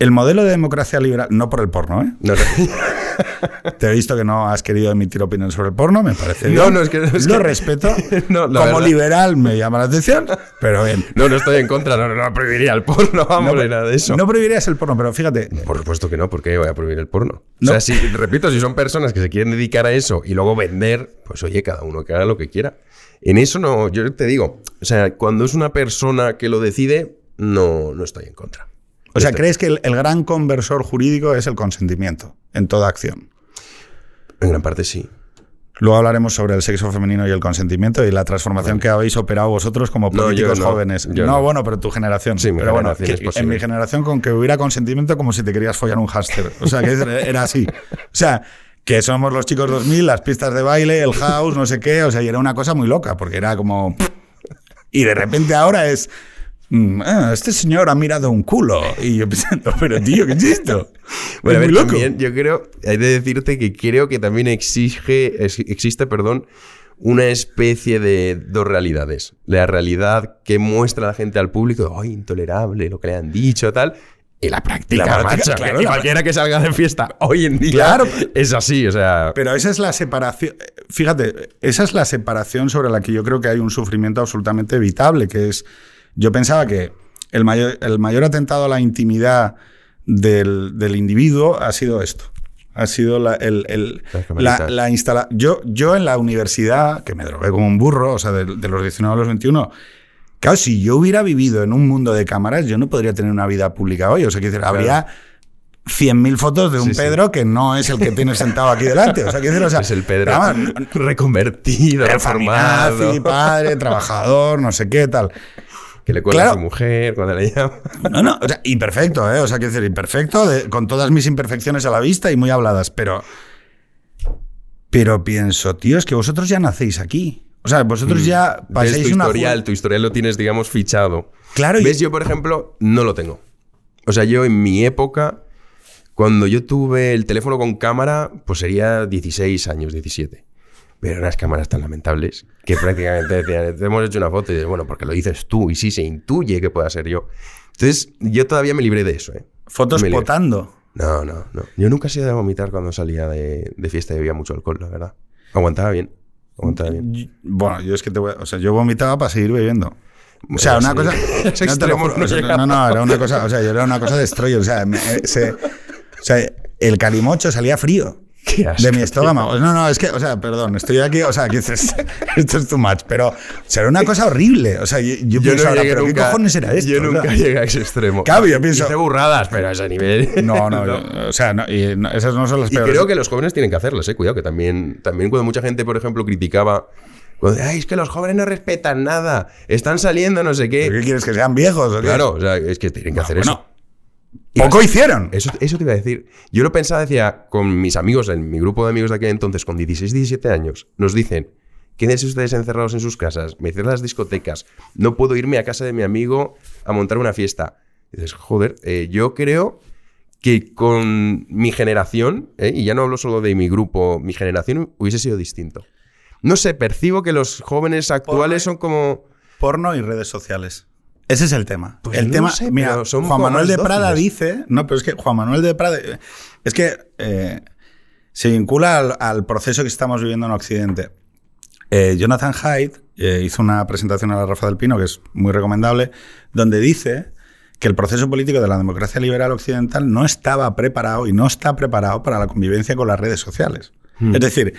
el modelo de democracia liberal, no por el porno, ¿eh? No, no. Te he visto que no has querido emitir opinión sobre el porno, me parece No, bien. no, es que- es Lo que- respeto. No, Como verdad. liberal me llama la atención, pero bien. No, no estoy en contra, no, no, no prohibiría el porno, vamos, No, nada de eso. No prohibirías el porno, pero fíjate, Por supuesto que no, ¿por qué voy a prohibir el porno? No. O sea, si, repito, si son personas que se quieren dedicar a eso y luego vender, pues oye, cada uno que haga lo que quiera. En eso no, yo te digo, o sea, cuando es una persona que lo decide, no, no estoy en contra. O sea, Estoy- ¿crees que el, el gran conversor jurídico es el consentimiento en toda acción? En gran parte sí. Luego hablaremos sobre el sexo femenino y el consentimiento y la transformación que habéis operado vosotros como políticos no, jóvenes. no, no. bueno, pero tu generación. Sí, mi pero bueno, generación que- es en mi generación con que hubiera consentimiento como si te querías follar un hámster. O sea, que era así. O sea, que somos los chicos 2000, las pistas de baile, el house, no sé qué. O sea, y era una cosa muy loca porque era como... Y de repente ahora es... mm, ah, este señor ha mirado un culo. Y yo pensando, pero tío, ¿qué es esto? Bueno, a ver, también yo creo, hay de decirte que creo que también exige, existe, perdón, una especie de dos realidades. La realidad que muestra la gente al público, ¡ay, intolerable! Lo que le han dicho, tal. Y la práctica, La práctica, macho, claro, que la cualquiera que salga de fiesta hoy en día Claro. es así, o sea... Pero esa es la separación. Fíjate, esa es la separación sobre la que yo creo que hay un sufrimiento absolutamente evitable, que es. Yo pensaba que el mayor, el mayor atentado a la intimidad del, del individuo ha sido esto. Ha sido la, el, la, la instala- yo, yo en la universidad, que me drogué como un burro, o sea, de, de los 19 a los 21, Claro, si yo hubiera vivido en un mundo de cámaras, yo no podría tener una vida pública hoy. O sea, que decir, habría 100.000 fotos de un Sí, sí. Pedro que no es el que tienes sentado aquí delante. O sea, decir, o sea, es el Pedro reconvertido, reformado, feminazi, padre, trabajador, no sé qué tal. Que le cuelga Claro. a su mujer cuando le llama. No, no, o sea, imperfecto, ¿eh? O sea, quiero decir, imperfecto, de- con todas mis imperfecciones a la vista y muy habladas, pero. Pero pienso, tío, es que vosotros ya nacéis aquí. O sea, vosotros ya Ves pasáis tu una. historial, tu historial lo tienes, digamos, fichado. Claro, y- ¿Ves? Yo, por ejemplo, no lo tengo. O sea, yo en mi época, cuando yo tuve el teléfono con cámara, pues sería 16 años, 17. Pero unas cámaras tan lamentables que prácticamente decían, te hemos hecho una foto y dices, bueno, porque lo dices tú y sí se intuye que pueda ser yo. Entonces, yo todavía me libré de eso, ¿eh? Fotos Me libré. potando. No, no, no. Yo nunca he sido de vomitar cuando salía de, de fiesta y bebía mucho alcohol, la verdad. Aguantaba bien. Aguantaba bien. Bueno, yo es que te voy a- O sea, yo vomitaba para seguir bebiendo. O sea, una sí. cosa. No, te lo juro, no o sea, no, no, era una cosa. O sea, yo era una cosa destroyer. O sea, me- eh, se- o sea, el calimocho salía frío. Qué de mi estómago. No, no, es que, o sea, perdón, estoy aquí, o sea, que dices, esto es too much, pero o era una cosa horrible. O sea, yo, yo pienso ahora, llegué pero ¿qué nunca- cojones era esto? Yo O sea, nunca llegué a ese extremo. Claro, yo pienso- Hice burradas, pero a ese nivel. No, no, yo- o sea, no, y no- esas no son las Y peores. creo que los jóvenes tienen que hacerlas, eh. Cuidado, que también, también cuando mucha gente, por ejemplo, criticaba. Cuando, Ay, es que los jóvenes no respetan nada. Están saliendo, no sé qué. ¿Pero ¿Qué quieres que sean viejos? o qué? Claro, o sea, es que tienen que hacer bueno, eso. Poco hicieron. Eso, eso te iba a decir. Yo lo pensaba, decía, con mis amigos, en mi grupo de amigos de aquel entonces, con 16, 17 años, nos dicen, quédense ustedes encerrados en sus casas, me cierran las discotecas, no puedo irme a casa de mi amigo a montar una fiesta. Y dices, joder, eh, yo creo que con mi generación, eh, y ya no hablo solo de mi grupo, mi generación hubiese sido distinto. No sé, percibo que los jóvenes actuales son como... Porno y redes sociales. Ese es el tema. Pues el tema, sé, mira, son Juan Manuel de Prada dóciles. dice, no, pero es que Juan Manuel de Prada, es que eh, se vincula al, al proceso que estamos viviendo en Occidente. Eh, Jonathan Haidt eh, hizo una presentación a la Rafa del Pino, que es muy recomendable, donde dice que el proceso político de la democracia liberal occidental no estaba preparado y no está preparado para la convivencia con las redes sociales. Es decir,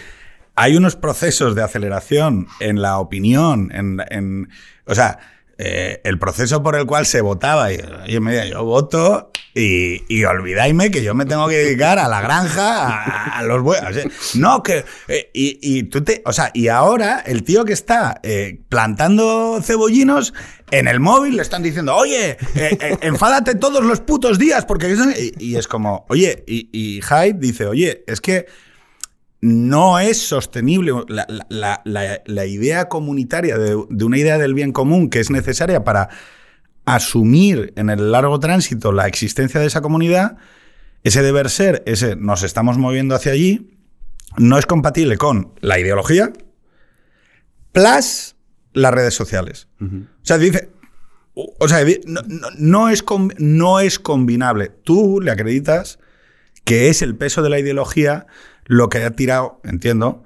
hay unos procesos de aceleración en la opinión, en, en- o sea, eh, el proceso por el cual se votaba, y, y me decía, yo voto y, y olvidáisme que yo me tengo que dedicar a la granja, a, los sea, no, que. eh, y, y tú te. O sea, y ahora el tío que está eh, plantando cebollinos en el móvil le están diciendo, oye, enfádate todos los putos días, porque. eso-". Y, y es como, oye, y, y Hyde dice, oye, es que no es sostenible la, la- la- la- la idea comunitaria de, de una idea del bien común que es necesaria para asumir en el largo tránsito la existencia de esa comunidad, ese deber ser, ese nos estamos moviendo hacia allí, no es compatible con la ideología plus las redes sociales. O sea, dice, o sea, no, no- no es, no es combinable. Tú le acreditas que es el peso de la ideología lo que ha tirado, entiendo,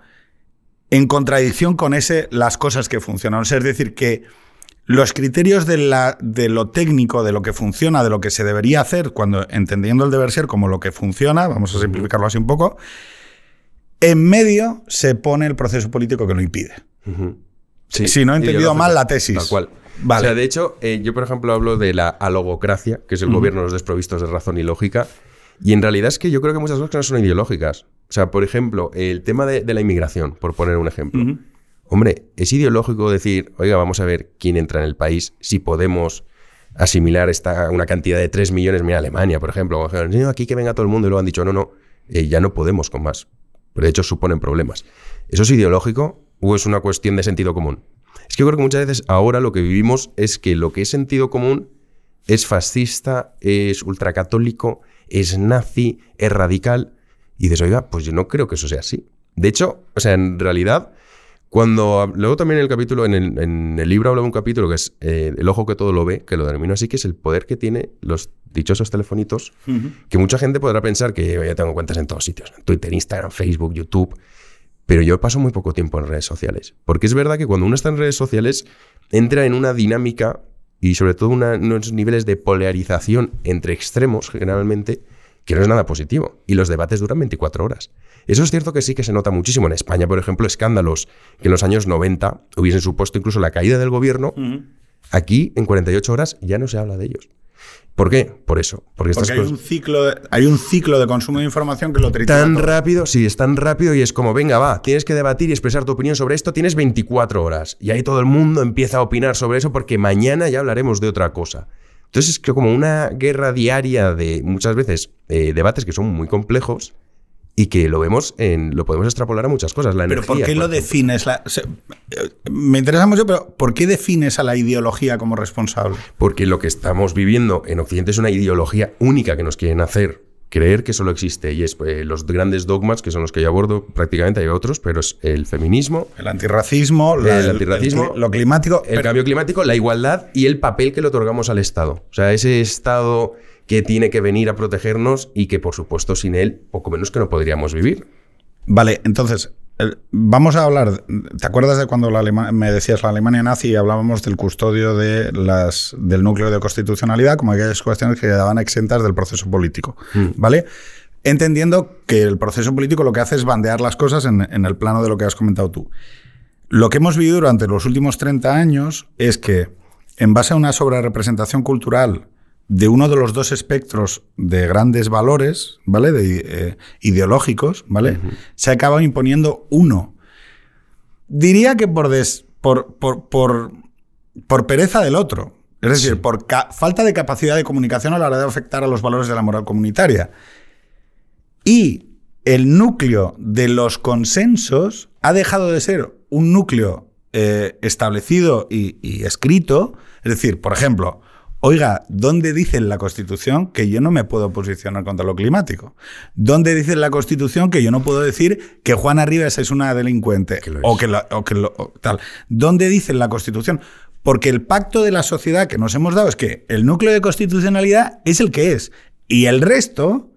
en contradicción con ese las cosas que funcionan. O sea, es decir, que los criterios de, la, de lo técnico, de lo que funciona, de lo que se debería hacer, cuando entendiendo el deber ser como lo que funciona, vamos a simplificarlo así un poco, en medio se pone el proceso político que lo impide. Sí, Si no he entendido mal la tesis. Tal cual. Vale. O sea, de hecho, eh, yo, por ejemplo, hablo de la alogocracia, que es el gobierno de los desprovistos de razón y lógica. Y en realidad es que yo creo que muchas cosas no son ideológicas. O sea, por ejemplo, el tema de, de la inmigración, por poner un ejemplo. Hombre, es ideológico decir, oiga, vamos a ver quién entra en el país, si podemos asimilar esta, una cantidad de 3 millones. Mira, Alemania, por ejemplo, "No, aquí que venga todo el mundo y luego han dicho, no, no, eh, ya no podemos con más. Pero de hecho suponen problemas. ¿Eso es ideológico o es una cuestión de sentido común? Es que yo creo que muchas veces ahora lo que vivimos es que lo que es sentido común es fascista, es ultracatólico, es nazi, es radical. Y dices, oiga, pues yo no creo que eso sea así. De hecho, o sea, en realidad, cuando. Luego también en el capítulo, en el, en el libro habla de un capítulo que es eh, El ojo que todo lo ve, que lo denomino así, que es el poder que tiene los dichosos telefonitos, que mucha gente podrá pensar que yo ya tengo cuentas en todos sitios, en Twitter, Instagram, Facebook, YouTube. Pero yo paso muy poco tiempo en redes sociales. Porque es verdad que cuando uno está en redes sociales, entra en una dinámica y sobre todo una- unos niveles de polarización entre extremos, generalmente, que no es nada positivo. Y los debates duran 24 horas. Eso es cierto que sí que se nota muchísimo. En España, por ejemplo, escándalos que en los años 90 hubiesen supuesto incluso la caída del gobierno, Aquí, en 48 horas, ya no se habla de ellos. ¿Por qué? Por eso. Porque, Porque hay un, ciclo de, hay un ciclo de consumo de información que lo tritura Tan todo. rápido, sí, es tan rápido y es como, venga, va, tienes que debatir y expresar tu opinión sobre esto, tienes 24 horas. Y ahí todo el mundo empieza a opinar sobre eso porque mañana ya hablaremos de otra cosa. Entonces es que como una guerra diaria de muchas veces eh, debates que son muy complejos y que lo vemos en, lo podemos extrapolar a muchas cosas. La Pero energía, ¿por qué lo ejemplo. defines? La- eh, me interesa mucho, pero ¿por qué defines a la ideología como responsable? Porque lo que estamos viviendo en Occidente es una ideología única que nos quieren hacer creer que solo existe y es eh, los grandes dogmas que son los que yo abordo prácticamente hay otros pero es el feminismo El antirracismo, la- El antirracismo, cli- lo climático. el pero- cambio climático la igualdad y el papel que le otorgamos al Estado o sea ese Estado que tiene que venir a protegernos y que por supuesto sin él poco menos que no podríamos vivir Vale, entonces, el- vamos a hablar. ¿Te acuerdas de cuando la Alema- me decías la Alemania nazi y hablábamos del custodio de las, del núcleo de constitucionalidad como aquellas cuestiones que quedaban exentas del proceso político? ¿Vale? Entendiendo que el proceso político lo que hace es bandear las cosas en, en el plano de lo que has comentado tú. Lo que hemos vivido durante los últimos 30 años es que, en base a una sobrerepresentación cultural de uno de los dos espectros de grandes valores, ¿vale? De, eh, ideológicos, ¿vale? Se acaba imponiendo uno. Diría que por, des- por, por, por, por pereza del otro. Es decir, por falta de capacidad de comunicación a la hora de afectar a los valores de la moral comunitaria. Y el núcleo de los consensos ha dejado de ser un núcleo eh, establecido y, y escrito. Es decir, por ejemplo, oiga, ¿dónde dice en la Constitución que yo no me puedo posicionar contra lo climático? ¿Dónde dice en la Constitución que yo no puedo decir que Juana Rivas es una delincuente? Que o que, lo- o que lo- o tal. ¿Dónde dice en la Constitución? Porque el pacto de la sociedad que nos hemos dado es que el núcleo de constitucionalidad es el que es. Y el resto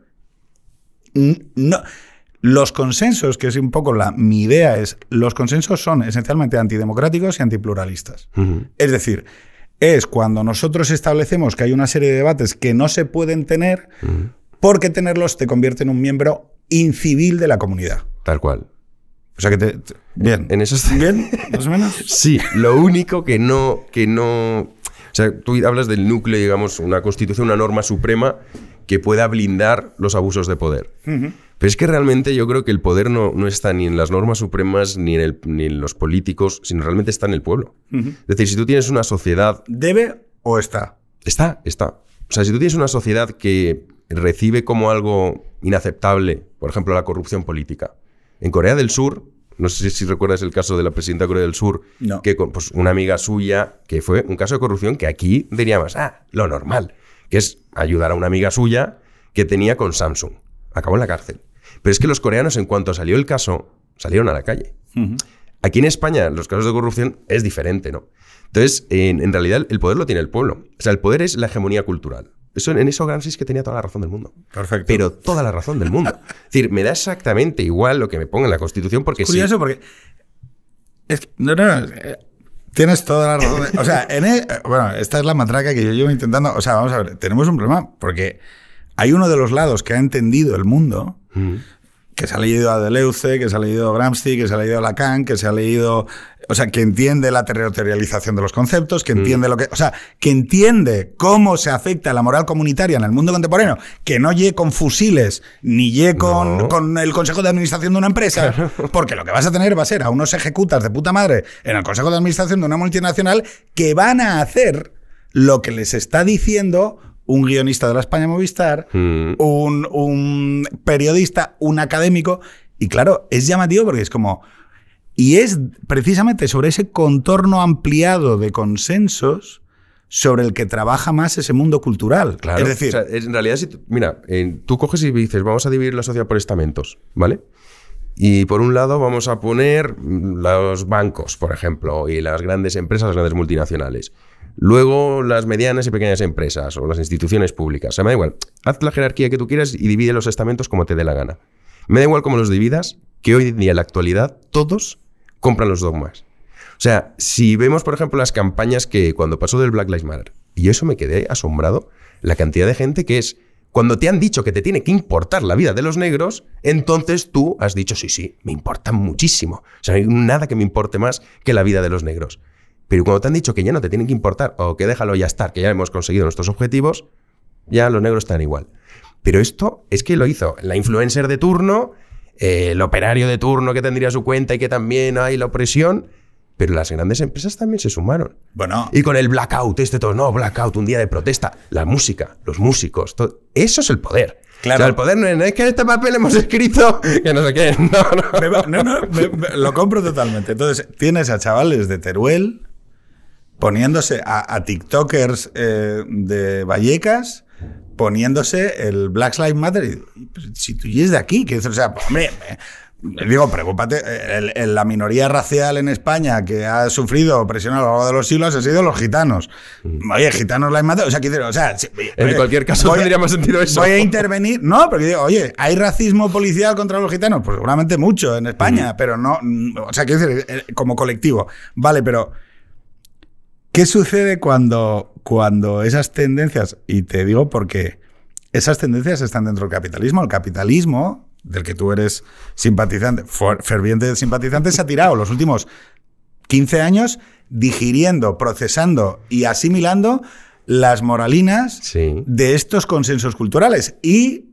no. Los consensos, que es un poco la mi idea, es los consensos son esencialmente antidemocráticos y antipluralistas. Es decir, es cuando nosotros establecemos que hay una serie de debates que no se pueden tener, porque tenerlos te convierte en un miembro incivil de la comunidad. tal cual O sea que te. te- bien. en eso estoy- ¿Bien? ¿Más o menos? Sí, lo único que no, que no. O sea, tú hablas del núcleo, digamos, una constitución, una norma suprema que pueda blindar los abusos de poder. Pero es que realmente yo creo que el poder no, no está ni en las normas supremas ni en, el- ni en los políticos, sino realmente está en el pueblo. Es decir, si tú tienes una sociedad ¿Debe o está? Está, está. O sea, si tú tienes una sociedad que recibe como algo inaceptable, por ejemplo, la corrupción política. En Corea del Sur, no sé si recuerdas el caso de la presidenta de Corea del Sur, No. que con pues, una amiga suya, que fue un caso de corrupción que aquí diríamos, ah, lo normal, que es ayudar a una amiga suya que tenía con Samsung. Acabó en la cárcel. Pero es que los coreanos, en cuanto salió el caso, salieron a la calle. Aquí en España, los casos de corrupción es diferente, ¿no? Entonces, en, en realidad, el poder lo tiene el pueblo. O sea, el poder es la hegemonía cultural. Eso, en eso Gramsci es que tenía toda la razón del mundo. Perfecto. Pero toda la razón del mundo. Es decir, me da exactamente igual lo que me ponga en la Constitución porque sí. Curioso porque. Es que, no, no, no, eh, Tienes toda la razón. O sea, en e- bueno, esta es la matraca que yo llevo intentando. O sea, vamos a ver, tenemos un problema porque hay uno de los lados que ha entendido el mundo, Mm. que se ha leído a Deleuze, que se ha leído a Gramsci, que se ha leído a Lacan, que se ha leído. O sea, que entiende la territorialización de los conceptos, Mm. que entiende lo que. O sea, que entiende cómo se afecta la moral comunitaria en el mundo contemporáneo, que no lle con fusiles, ni lle con, No. con el consejo de administración de una empresa, porque lo que vas a tener va a ser a unos ejecutas de puta madre en el consejo de administración de una multinacional que van a hacer lo que les está diciendo un guionista de la España Movistar, Mm. un, un periodista, un académico. Y claro, es llamativo porque es como. Y es precisamente sobre ese contorno ampliado de consensos sobre el que trabaja más ese mundo cultural. Claro. Es decir, O sea, es- en realidad, si mira, eh, tú coges y dices, vamos a dividir la sociedad por estamentos, ¿vale? Y por un lado vamos a poner mm, los bancos, por ejemplo, y las grandes empresas, las grandes multinacionales. Luego las medianas y pequeñas empresas o las instituciones públicas. O sea, me da igual. Haz la jerarquía que tú quieras y divide los estamentos como te dé la gana. Me da igual cómo los dividas, que hoy en día en la actualidad todos compran los dogmas. O sea, si vemos, por ejemplo, las campañas que cuando pasó del Black Lives Matter, y eso me quedé asombrado, la cantidad de gente que es, cuando te han dicho que te tiene que importar la vida de los negros, entonces tú has dicho, sí, sí, me importa muchísimo. O sea, no hay nada que me importe más que la vida de los negros. Pero cuando te han dicho que ya no te tienen que importar o que déjalo ya estar, que ya hemos conseguido nuestros objetivos, ya los negros están igual. Pero esto es que lo hizo la influencer de turno, eh, el operario de turno que tendría su cuenta y que también hay la opresión. Pero las grandes empresas también se sumaron. Bueno, Y con el blackout, este todo, no, blackout, un día de protesta. La música, los músicos, todo. Eso es el poder. Claro. O sea, el poder no es, no es que en este papel hemos escrito que no sé qué. No, no. me no, no, me- me- lo compro totalmente. Entonces, tienes a chavales de Teruel poniéndose a, a TikTokers eh, de Vallecas poniéndose el Black Lives Matter. Y, pero si tú y es de aquí, que o sea, hombre, eh, digo, preocúpate, el- el- la minoría racial en España que ha sufrido opresión a lo largo de los siglos ha sido los gitanos. Oye, gitanos Lives Matter, o sea, dices, o sea, si- Mm. En oye, cualquier caso voy tendría más sentido eso. Voy a intervenir. No, porque digo, oye, ¿hay racismo policial contra los gitanos? Pues seguramente mucho en España, pero no. mm, O sea, quiero decir, eh, como colectivo. Vale, pero. ¿Qué sucede cuando, cuando esas tendencias, y te digo porque esas tendencias están dentro del capitalismo, el capitalismo, del que tú eres simpatizante, fer- ferviente simpatizante, se ha tirado los últimos 15 años digiriendo, procesando y asimilando las moralinas Sí. de estos consensos culturales y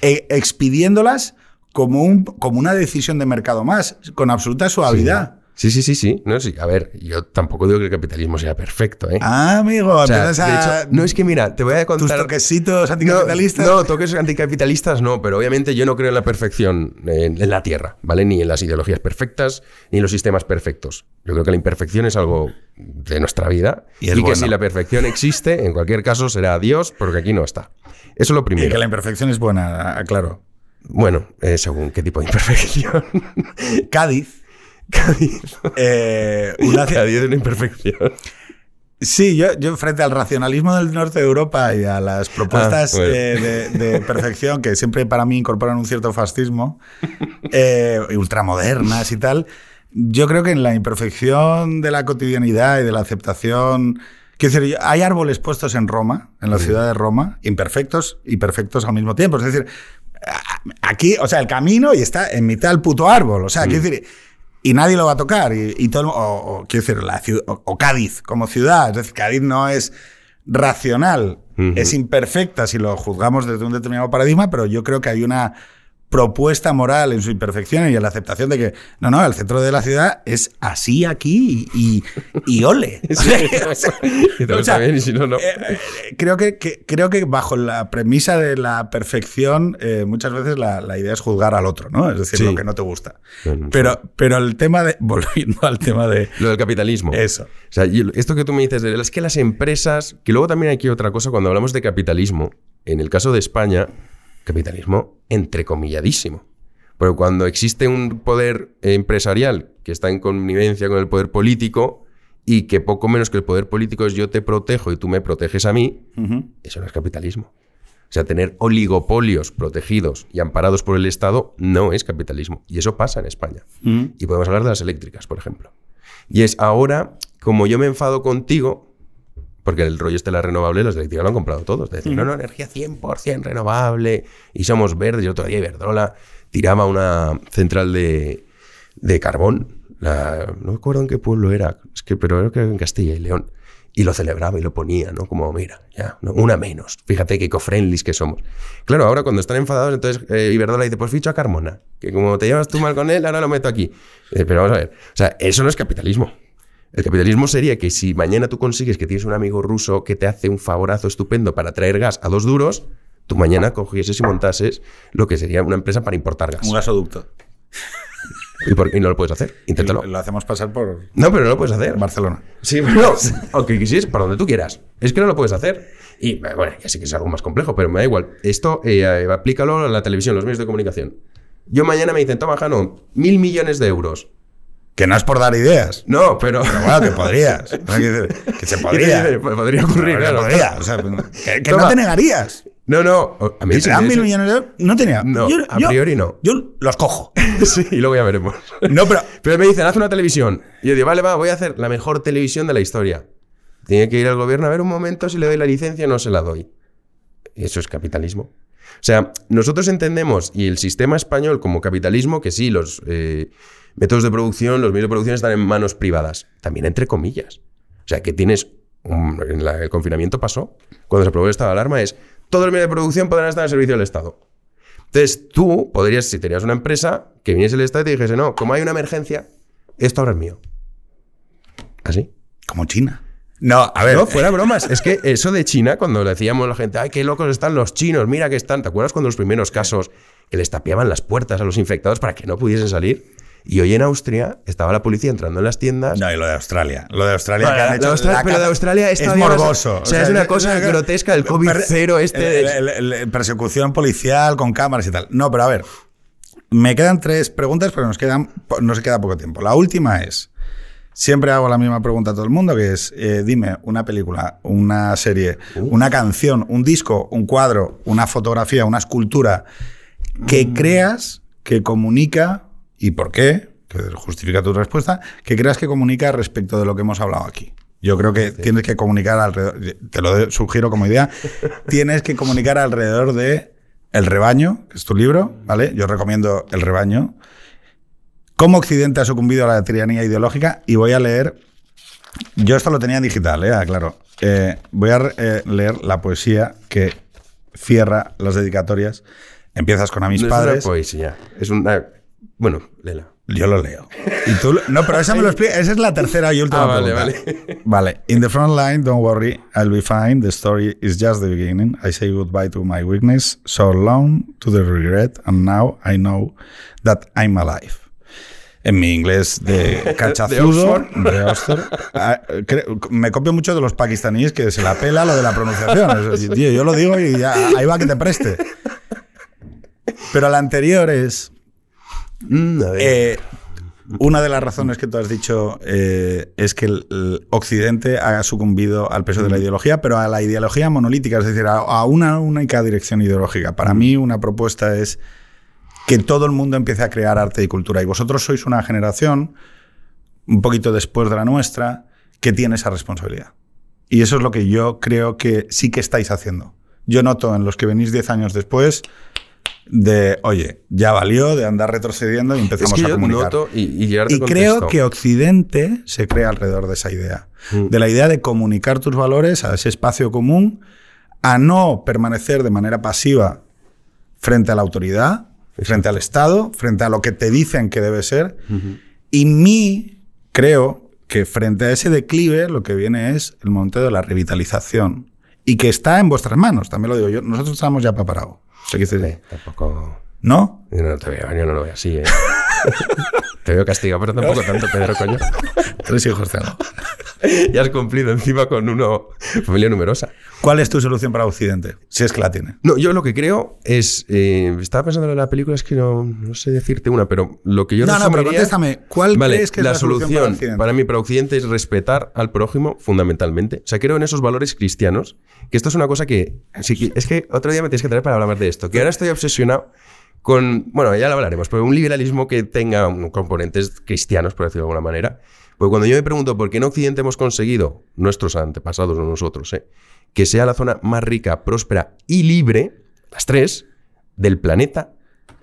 eh, expidiéndolas como, un, como una decisión de mercado más, con absoluta suavidad. Sí, sí, sí, sí. No, sí. A ver, yo tampoco digo que el capitalismo sea perfecto, ¿eh? Ah, amigo, O sea, empiezas de a... hecho, no es que mira, te voy a tus contar. toquecitos No, anticapitalistas. No, toques anticapitalistas no, pero obviamente yo no creo en la perfección en, en la Tierra, ¿vale? Ni en las ideologías perfectas, ni en los sistemas perfectos. Yo creo que la imperfección es algo de nuestra vida Y y, que bueno. si la perfección existe, en cualquier caso será Dios, porque aquí no está. Eso es lo Y primero. que la imperfección es buena, aclaro. Bueno, eh, según qué tipo de imperfección. Cádiz. Cádiz. eh, una Cádiz es una imperfección. Sí, yo, yo frente al racionalismo del norte de Europa y a las propuestas Ah, bueno. eh, de, de perfección que siempre para mí incorporan un cierto fascismo, eh, ultramodernas y tal, yo creo que en la imperfección de la cotidianidad y de la aceptación... Quiero decir, hay árboles puestos en Roma, en la ciudad de Roma, imperfectos y perfectos al mismo tiempo. Es decir, aquí, o sea, el camino y está en mitad del puto árbol. O sea, quiero decir, y nadie lo va a tocar. Y, y todo, el- o, o, quiero decir, la ciudad, o, o Cádiz como ciudad. Es decir, Cádiz no es racional, es imperfecta si lo juzgamos desde un determinado paradigma, pero yo creo que hay una propuesta moral en su imperfección y en la aceptación de que no, no, el centro de la ciudad es así aquí y, y, ole. Creo, que, bajo la premisa de la perfección, eh, muchas veces la, la idea es juzgar al otro, ¿no? Es decir, Sí. lo que no te gusta. Bueno, Pero, pero el tema de. Volviendo al tema de. Lo del capitalismo. Eso. O sea, y esto que tú me dices, de- es que las empresas, que luego también hay aquí otra cosa, cuando hablamos de capitalismo, en el caso de España, capitalismo entrecomilladísimo. Porque cuando existe un poder empresarial que está en connivencia con el poder político y que poco menos que el poder político es yo te protejo y tú me proteges a mí, eso no es capitalismo. O sea, tener oligopolios protegidos y amparados por el Estado no es capitalismo. Y eso pasa en España. Y podemos hablar de las eléctricas, por ejemplo. Y es ahora, como yo me enfado contigo, porque el rollo este de la renovable, las eléctricas lo han comprado todos. De decir, no, no, energía 100% renovable y somos verdes. Yo todavía Iberdrola tiraba una central de, de carbón. La- no me acuerdo en qué pueblo era, es que, pero creo que en Castilla y León. Y lo celebraba y lo ponía, ¿no? Como, mira, ya, ¿no? una menos. Fíjate que eco-friendlies que somos. Claro, ahora cuando están enfadados, entonces eh, Iberdrola dice, pues ficho a Carmona, que como te llevas tú mal con él, ahora lo meto aquí. Eh, pero vamos a ver, o sea, eso no es capitalismo. El capitalismo sería que si mañana tú consigues que tienes un amigo ruso que te hace un favorazo estupendo para traer gas a dos duros, tú mañana cogieses y montases lo que sería una empresa para importar gas. Un gasoducto. ¿Y, por- y no lo puedes hacer? Inténtalo. lo hacemos pasar por No, pero no lo puedes hacer. Barcelona. Sí, pero aunque quisieras, para donde tú quieras. Es que no lo puedes hacer. Y eh, bueno, ya sé que es algo más complejo, pero me da igual. Esto eh, eh, aplícalo a la televisión, los medios de comunicación. Yo mañana me dicen, toma, Jano, mil millones de euros. Que no es por dar ideas. No, pero. Pero bueno, que podrías. Que se podría. "Pues podría ocurrir, Pero que claro. podría. O sea, que, que no te negarías. No, no. A mí sí mil millones de euros. No tenía. No, a priori no. Yo los cojo. sí, y luego ya veremos. No, pero. Pero me dicen, haz una televisión. Y yo digo, vale, va, voy a hacer la mejor televisión de la historia. Tiene que ir al gobierno a ver un momento si le doy la licencia o no se la doy. Eso es capitalismo. O sea, nosotros entendemos, y el sistema español como capitalismo, que sí, los eh, métodos de producción, los medios de producción están en manos privadas. También entre comillas. sea, que tienes. un- en la- el confinamiento pasó, cuando se aprobó el estado de alarma, es todos los medios de producción podrán estar al servicio del Estado. Entonces tú podrías, si tenías una empresa, que viniese el Estado y te dijese, no, como hay una emergencia, esto ahora es mío. ¿Así? Como China. No, a ver. No, fuera bromas. Es que eso de China, cuando le decíamos a la gente, ay, qué locos están los chinos, mira que están. ¿Te acuerdas cuando los primeros casos que les tapiaban las puertas a los infectados para que no pudiesen salir? Y hoy en Austria estaba la policía entrando en las tiendas. No, y lo de Australia. Lo de Australia que han hecho. la Australia- la pero caza- de Australia es es más- morboso. o sea, es una cosa grotesca, el COVID cero este el- de- el- el- persecución policial con cámaras y tal. No, pero a ver. Me quedan tres preguntas, pero nos, quedan, nos queda poco tiempo. La última es. Siempre hago la misma pregunta a todo el mundo, que es, eh, dime una película, una serie, una canción, un disco, un cuadro, una fotografía, una escultura que Mm. creas que comunica, y por qué, que justifica tu respuesta, que creas que comunica respecto de lo que hemos hablado aquí. Yo creo que tienes que comunicar alrededor, te lo sugiero como idea, tienes que comunicar alrededor de El rebaño, que es tu libro, ¿vale? Yo recomiendo El rebaño. Cómo Occidente ha sucumbido a la tiranía ideológica y voy a leer, yo esto lo tenía en digital, ¿eh? claro. Eh, voy a eh, leer la poesía que cierra las dedicatorias. Empiezas con a mis no padres. es una poesía. Es una. Bueno, Lela. Yo lo leo. Y tú, lo- no, pero esa me lo explica. Esa es la tercera y última Ah, vale, pregunta. Vale. In the front line, don't worry, I'll be fine. The story is just the beginning. I say goodbye to my weakness, so long to the regret, and now I know that I'm alive. En mi inglés de cachazudo, de Oxford, ah, me copio mucho de los pakistaníes que se la pela lo de la pronunciación. Es decir, tío, yo lo digo y ya, ahí va que te preste. Pero la anterior es, Mm, a ver. eh, una de las razones que tú has dicho eh, es que el, el Occidente ha sucumbido al peso de la ideología, pero a la ideología monolítica, es decir, a, a una única dirección ideológica. Para mí una propuesta es que todo el mundo empiece a crear arte y cultura. Y vosotros sois una generación, un poquito después de la nuestra, que tiene esa responsabilidad. Y eso es lo que yo creo que sí que estáis haciendo. Yo noto en los que venís 10 años después de, oye, ya valió de andar retrocediendo y empezamos es que a comunicar. y, creo que Occidente se crea alrededor de esa idea. Mm. De la idea de comunicar tus valores a ese espacio común, a no permanecer de manera pasiva frente a la autoridad, frente al Estado, frente a lo que te dicen que debe ser. Y mi, creo que frente a ese declive lo que viene es el momento de la revitalización. Y que está en vuestras manos, también lo digo yo. Nosotros estamos ya preparados. Sea, que Eh, tampoco. ¿No? Yo no te veo, yo no lo veo así, ¿eh? te veo castigado, pero tampoco tanto, Pedro, coño. Tres hijos tengo. ya has cumplido encima con uno. Familia numerosa. ¿Cuál es tu solución para Occidente? Si es que la tiene. No, yo lo que creo es. eh, estaba pensando en la película, es que no, no sé decirte una, pero lo que yo No, no, pero resumiría- contéstame. ¿Cuál Vale, crees que es la, la solución solución para Occidente? mí, para Occidente, es respetar al prójimo fundamentalmente. O sea, creo en esos valores cristianos, que esto es una cosa que. que- es que otro día me tienes que traer para hablar más de esto, que ahora estoy obsesionado con. Bueno, ya lo hablaremos, pero un liberalismo que tenga componentes cristianos, por decirlo de alguna manera. Porque cuando yo me pregunto por qué en Occidente hemos conseguido, nuestros antepasados, no nosotros, ¿eh? que sea la zona más rica, próspera y libre, las tres, del planeta,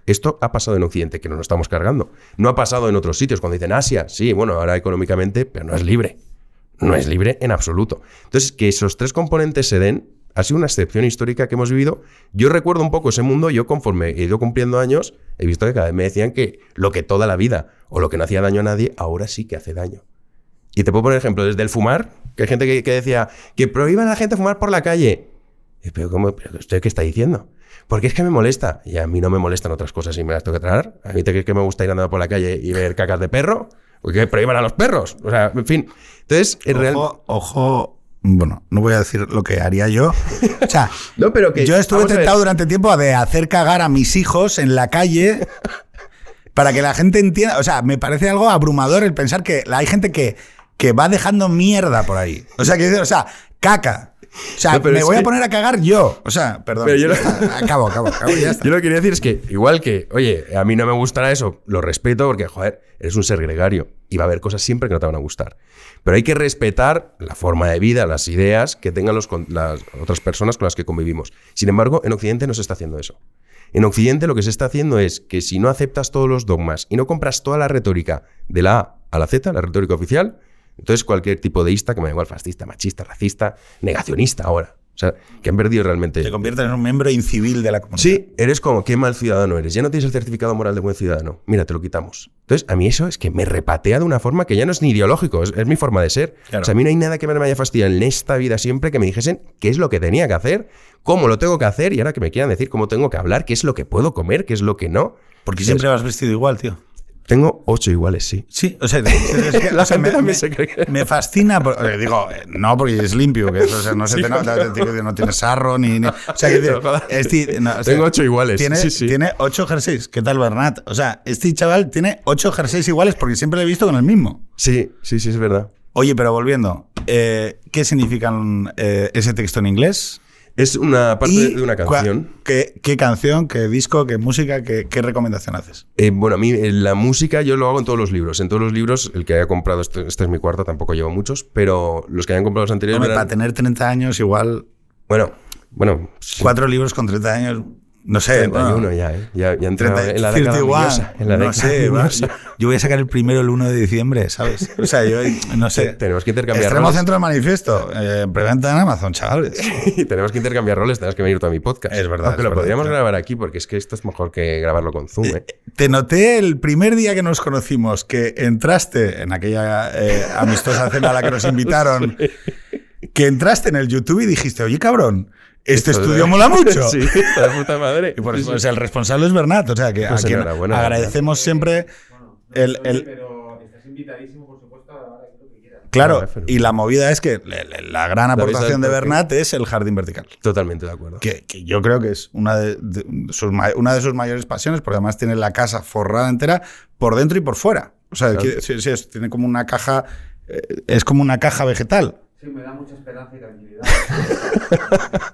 esto ha pasado en Occidente, que nos lo estamos cargando. No ha pasado en otros sitios. Cuando dicen Asia, sí, bueno, ahora económicamente, pero no es libre. No es libre en absoluto. Entonces, que esos tres componentes se den, ha sido una excepción histórica que hemos vivido. Yo recuerdo un poco ese mundo, yo conforme he ido cumpliendo años, he visto que cada vez me decían que lo que toda la vida o lo que no hacía daño a nadie, ahora sí que hace daño. Y te puedo poner ejemplo, desde el fumar, que hay gente que, que decía que prohíban a la gente fumar por la calle. Y, Pero, ¿cómo? ¿Pero ¿Usted qué está diciendo? Porque es que me molesta. Y a mí no me molestan otras cosas y me las tengo que tragar. A mí te crees que me gusta ir andando por la calle y ver cacas de perro. Porque que prohíban a los perros. O sea, en fin. Entonces, en real... Ojo, bueno, no voy a decir lo que haría yo. O sea, No, pero que- yo estuve tentado durante tiempo de hacer cagar a mis hijos en la calle para que la gente entienda. O sea, me parece algo abrumador el pensar que hay gente que, que va dejando mierda por ahí. O sea, que, o sea, caca. O sea, No, me voy a poner a cagar yo. O sea, perdón. Pero yo. Acabo, acabo, acabo, ya está. Yo lo que quería decir es que, igual que, oye, a mí no me gustará eso, lo respeto porque, joder, eres un ser gregario y va a haber cosas siempre que no te van a gustar. Pero hay que respetar la forma de vida, las ideas que tengan los, las otras personas con las que convivimos. Sin embargo, en Occidente no se está haciendo eso. En Occidente lo que se está haciendo es que si no aceptas todos los dogmas y no compras toda la retórica de la A a la Z, la retórica oficial, Entonces, cualquier tipo de ista, que me da igual, fascista, machista, racista, negacionista ahora. O sea, que han perdido realmente. Te conviertes en un miembro incivil de la comunidad. Sí, eres como, qué mal ciudadano eres. Ya no tienes el certificado moral de buen ciudadano. Mira, te lo quitamos. Entonces, a mí eso es que me repatea de una forma que ya no es ni ideológico, es, es mi forma de ser. Claro. O sea, a mí no hay nada que me haya fastidiado en esta vida siempre que me dijesen qué es lo que tenía que hacer, cómo lo tengo que hacer y ahora que me quieran decir cómo tengo que hablar, qué es lo que puedo comer, qué es lo que no. Porque siempre vas vestido igual, tío. Tengo ocho iguales, sí. Sí, o sea, es que- La o sea, gente me, también me- se cree que- me fascina. por- eh, digo, eh, no, porque es limpio, que eso, o sea, no se te que no tiene sarro ni. ni- o sea, que, No jodas. este- no, o sea, Tengo ocho iguales, Tiene, sí, sí. tiene ocho jerseys. ¿Qué tal, Bernat? O sea, este chaval tiene ocho jerseys iguales porque siempre lo he visto con el mismo. Sí, sí, sí, es verdad. Oye, pero volviendo, eh, ¿qué significan eh, ese texto en inglés? Es una parte Y de una canción. ¿qué, qué canción, qué disco, qué música, qué, qué recomendación haces? Eh, bueno, a mí eh, la música yo lo hago en todos los libros. En todos los libros, el que haya comprado, este, este es mi cuarto, tampoco llevo muchos, pero los que hayan comprado los anteriores... Hombre, verán- para tener 30 años, igual Bueno, bueno, sí, cuatro libros con 30 años, no sé. 31 bueno, ya, ¿eh? Ya, ya he entrado 30, en la década 31, miosa, en la no sé, yo, yo voy a sacar el primero el 1 de diciembre, ¿sabes? O sea, yo no sé. Tenemos que intercambiar Extremo roles. centro del manifiesto, eh, preventa en Amazon, chavales. tenemos que intercambiar roles, tenemos que venir tú a mi podcast. Es verdad, Aunque es lo verdad, podríamos claro. grabar aquí porque es que esto es mejor que grabarlo con Zoom, ¿eh? Te noté el primer día que nos conocimos que entraste en aquella eh, amistosa cena a la que nos invitaron, que entraste en el YouTube y dijiste, oye cabrón, este estudio mola mucho. sí, está de puta madre. Y por Sí, eso sí. pues, el responsable es Bernat, o sea que Pues a quien enhorabuena, agradecemos siempre el, el- Pero estás invitadísimo, por supuesto, a lo que quieras. Claro, y la movida es que le- le- la gran ¿Sabéis aportación de? Bernat es el jardín vertical. Totalmente de acuerdo. Que, que yo creo que es una de, de sus, una de sus mayores pasiones, porque además tiene la casa forrada entera por dentro y por fuera. O sea, Claro. que- sí, sí, es- tiene como una caja, eh, es como una caja vegetal. Sí, me da mucha esperanza y tranquilidad.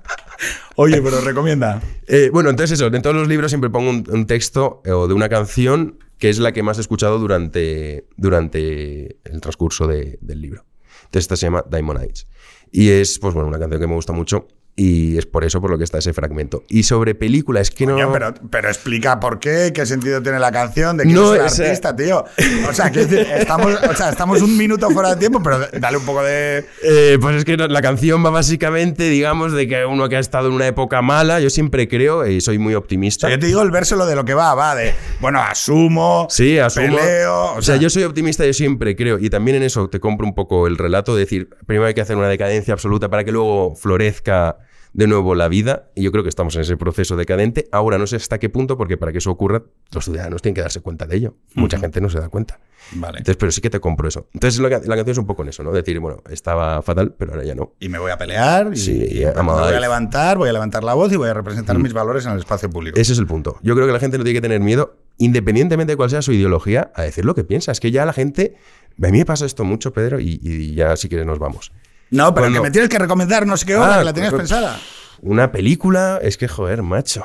Oye, pero recomienda. Eh, bueno, entonces eso, en todos los libros siempre pongo un, un texto eh, o de una canción que es la que más he escuchado durante, durante el transcurso de- del libro. Entonces esta se llama Diamond Eyes. Y es, pues bueno, una canción que me gusta mucho y es por eso por lo que está ese fragmento. Y sobre película, es que no... Coño, pero, pero explica por qué, qué sentido tiene la canción, de quién No, es el o sea- artista, tío. O sea, decir, estamos, o sea, estamos un minuto fuera de tiempo, pero dale un poco de. Eh, pues es que la canción va básicamente, digamos, de que uno que ha estado en una época mala, yo siempre creo, y soy muy O optimista. sea, yo te digo el verso lo de lo que va, va de, bueno, asumo, Sí, asumo. peleo. O sea, yo soy optimista, yo siempre creo, y también en eso te compro un poco el relato de decir, primero hay que hacer una decadencia absoluta para que luego florezca de nuevo la vida, y yo creo que estamos en ese proceso decadente. Ahora no sé hasta qué punto, porque para que eso ocurra, los ciudadanos tienen que darse cuenta de ello. Mucha gente no se da cuenta. Vale. Entonces, pero sí que te compro eso. Entonces, la, la canción es un poco en eso, ¿no? Decir, bueno, estaba fatal, pero ahora ya no. Y me voy a pelear, y, Sí, y voy a levantar, voy a levantar la voz y voy a representar mis valores en el espacio público. Ese es el punto. Yo creo que la gente no tiene que tener miedo, independientemente de cuál sea su ideología, a decir lo que piensa. Es que ya la gente. A mí me pasa esto mucho, Pedro, y, y ya si quieres nos vamos. No, pero que me tienes que recomendar no sé qué obra Ah, que la tenías pensada. Una película, es que joder, macho.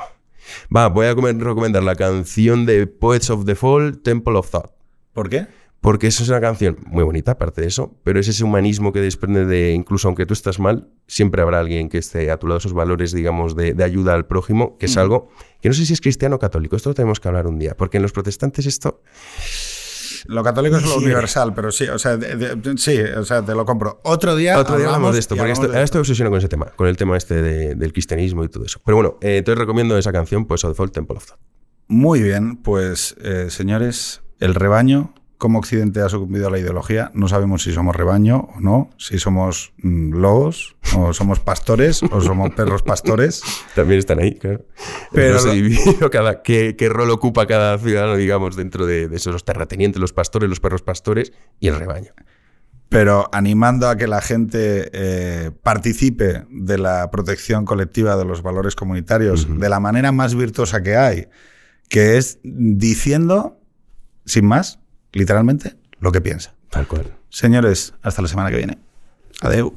Va, voy a recomendar la canción de Poets of the Fall, Temple of Thought. ¿Por qué? Porque eso es una canción muy bonita, aparte de eso, pero es ese humanismo que desprende de, incluso aunque tú estás mal, siempre habrá alguien que esté a tu lado, esos valores, digamos, de, de ayuda al prójimo, que es algo que no sé si es cristiano o católico, esto lo tenemos que hablar un día, porque en los protestantes esto... Lo católico es lo Sí. universal, pero sí, o sea, de- de- sí, o sea, te lo compro. Otro día, Otro día hablamos de esto, porque esto, de ahora estoy obsesionado con ese tema, con el tema este de- del cristianismo y todo eso. Pero bueno, eh, entonces recomiendo esa canción, pues, Fall, Temple of Thought. Muy bien, pues eh, señores, el rebaño, como Occidente ha sucumbido a la ideología, no sabemos si somos rebaño o no, si somos mm, lobos, o somos pastores, o somos perros pastores. También están ahí, claro. Pero cada, qué, qué rol ocupa cada ciudadano, digamos, dentro de, de esos los terratenientes, los pastores, los perros pastores y el rebaño. pero animando a que la gente eh, participe de la protección colectiva de los valores comunitarios de la manera más virtuosa que hay, que es diciendo, sin más, literalmente, lo que piensa. Tal cual. Señores, hasta la semana que viene. Adeu.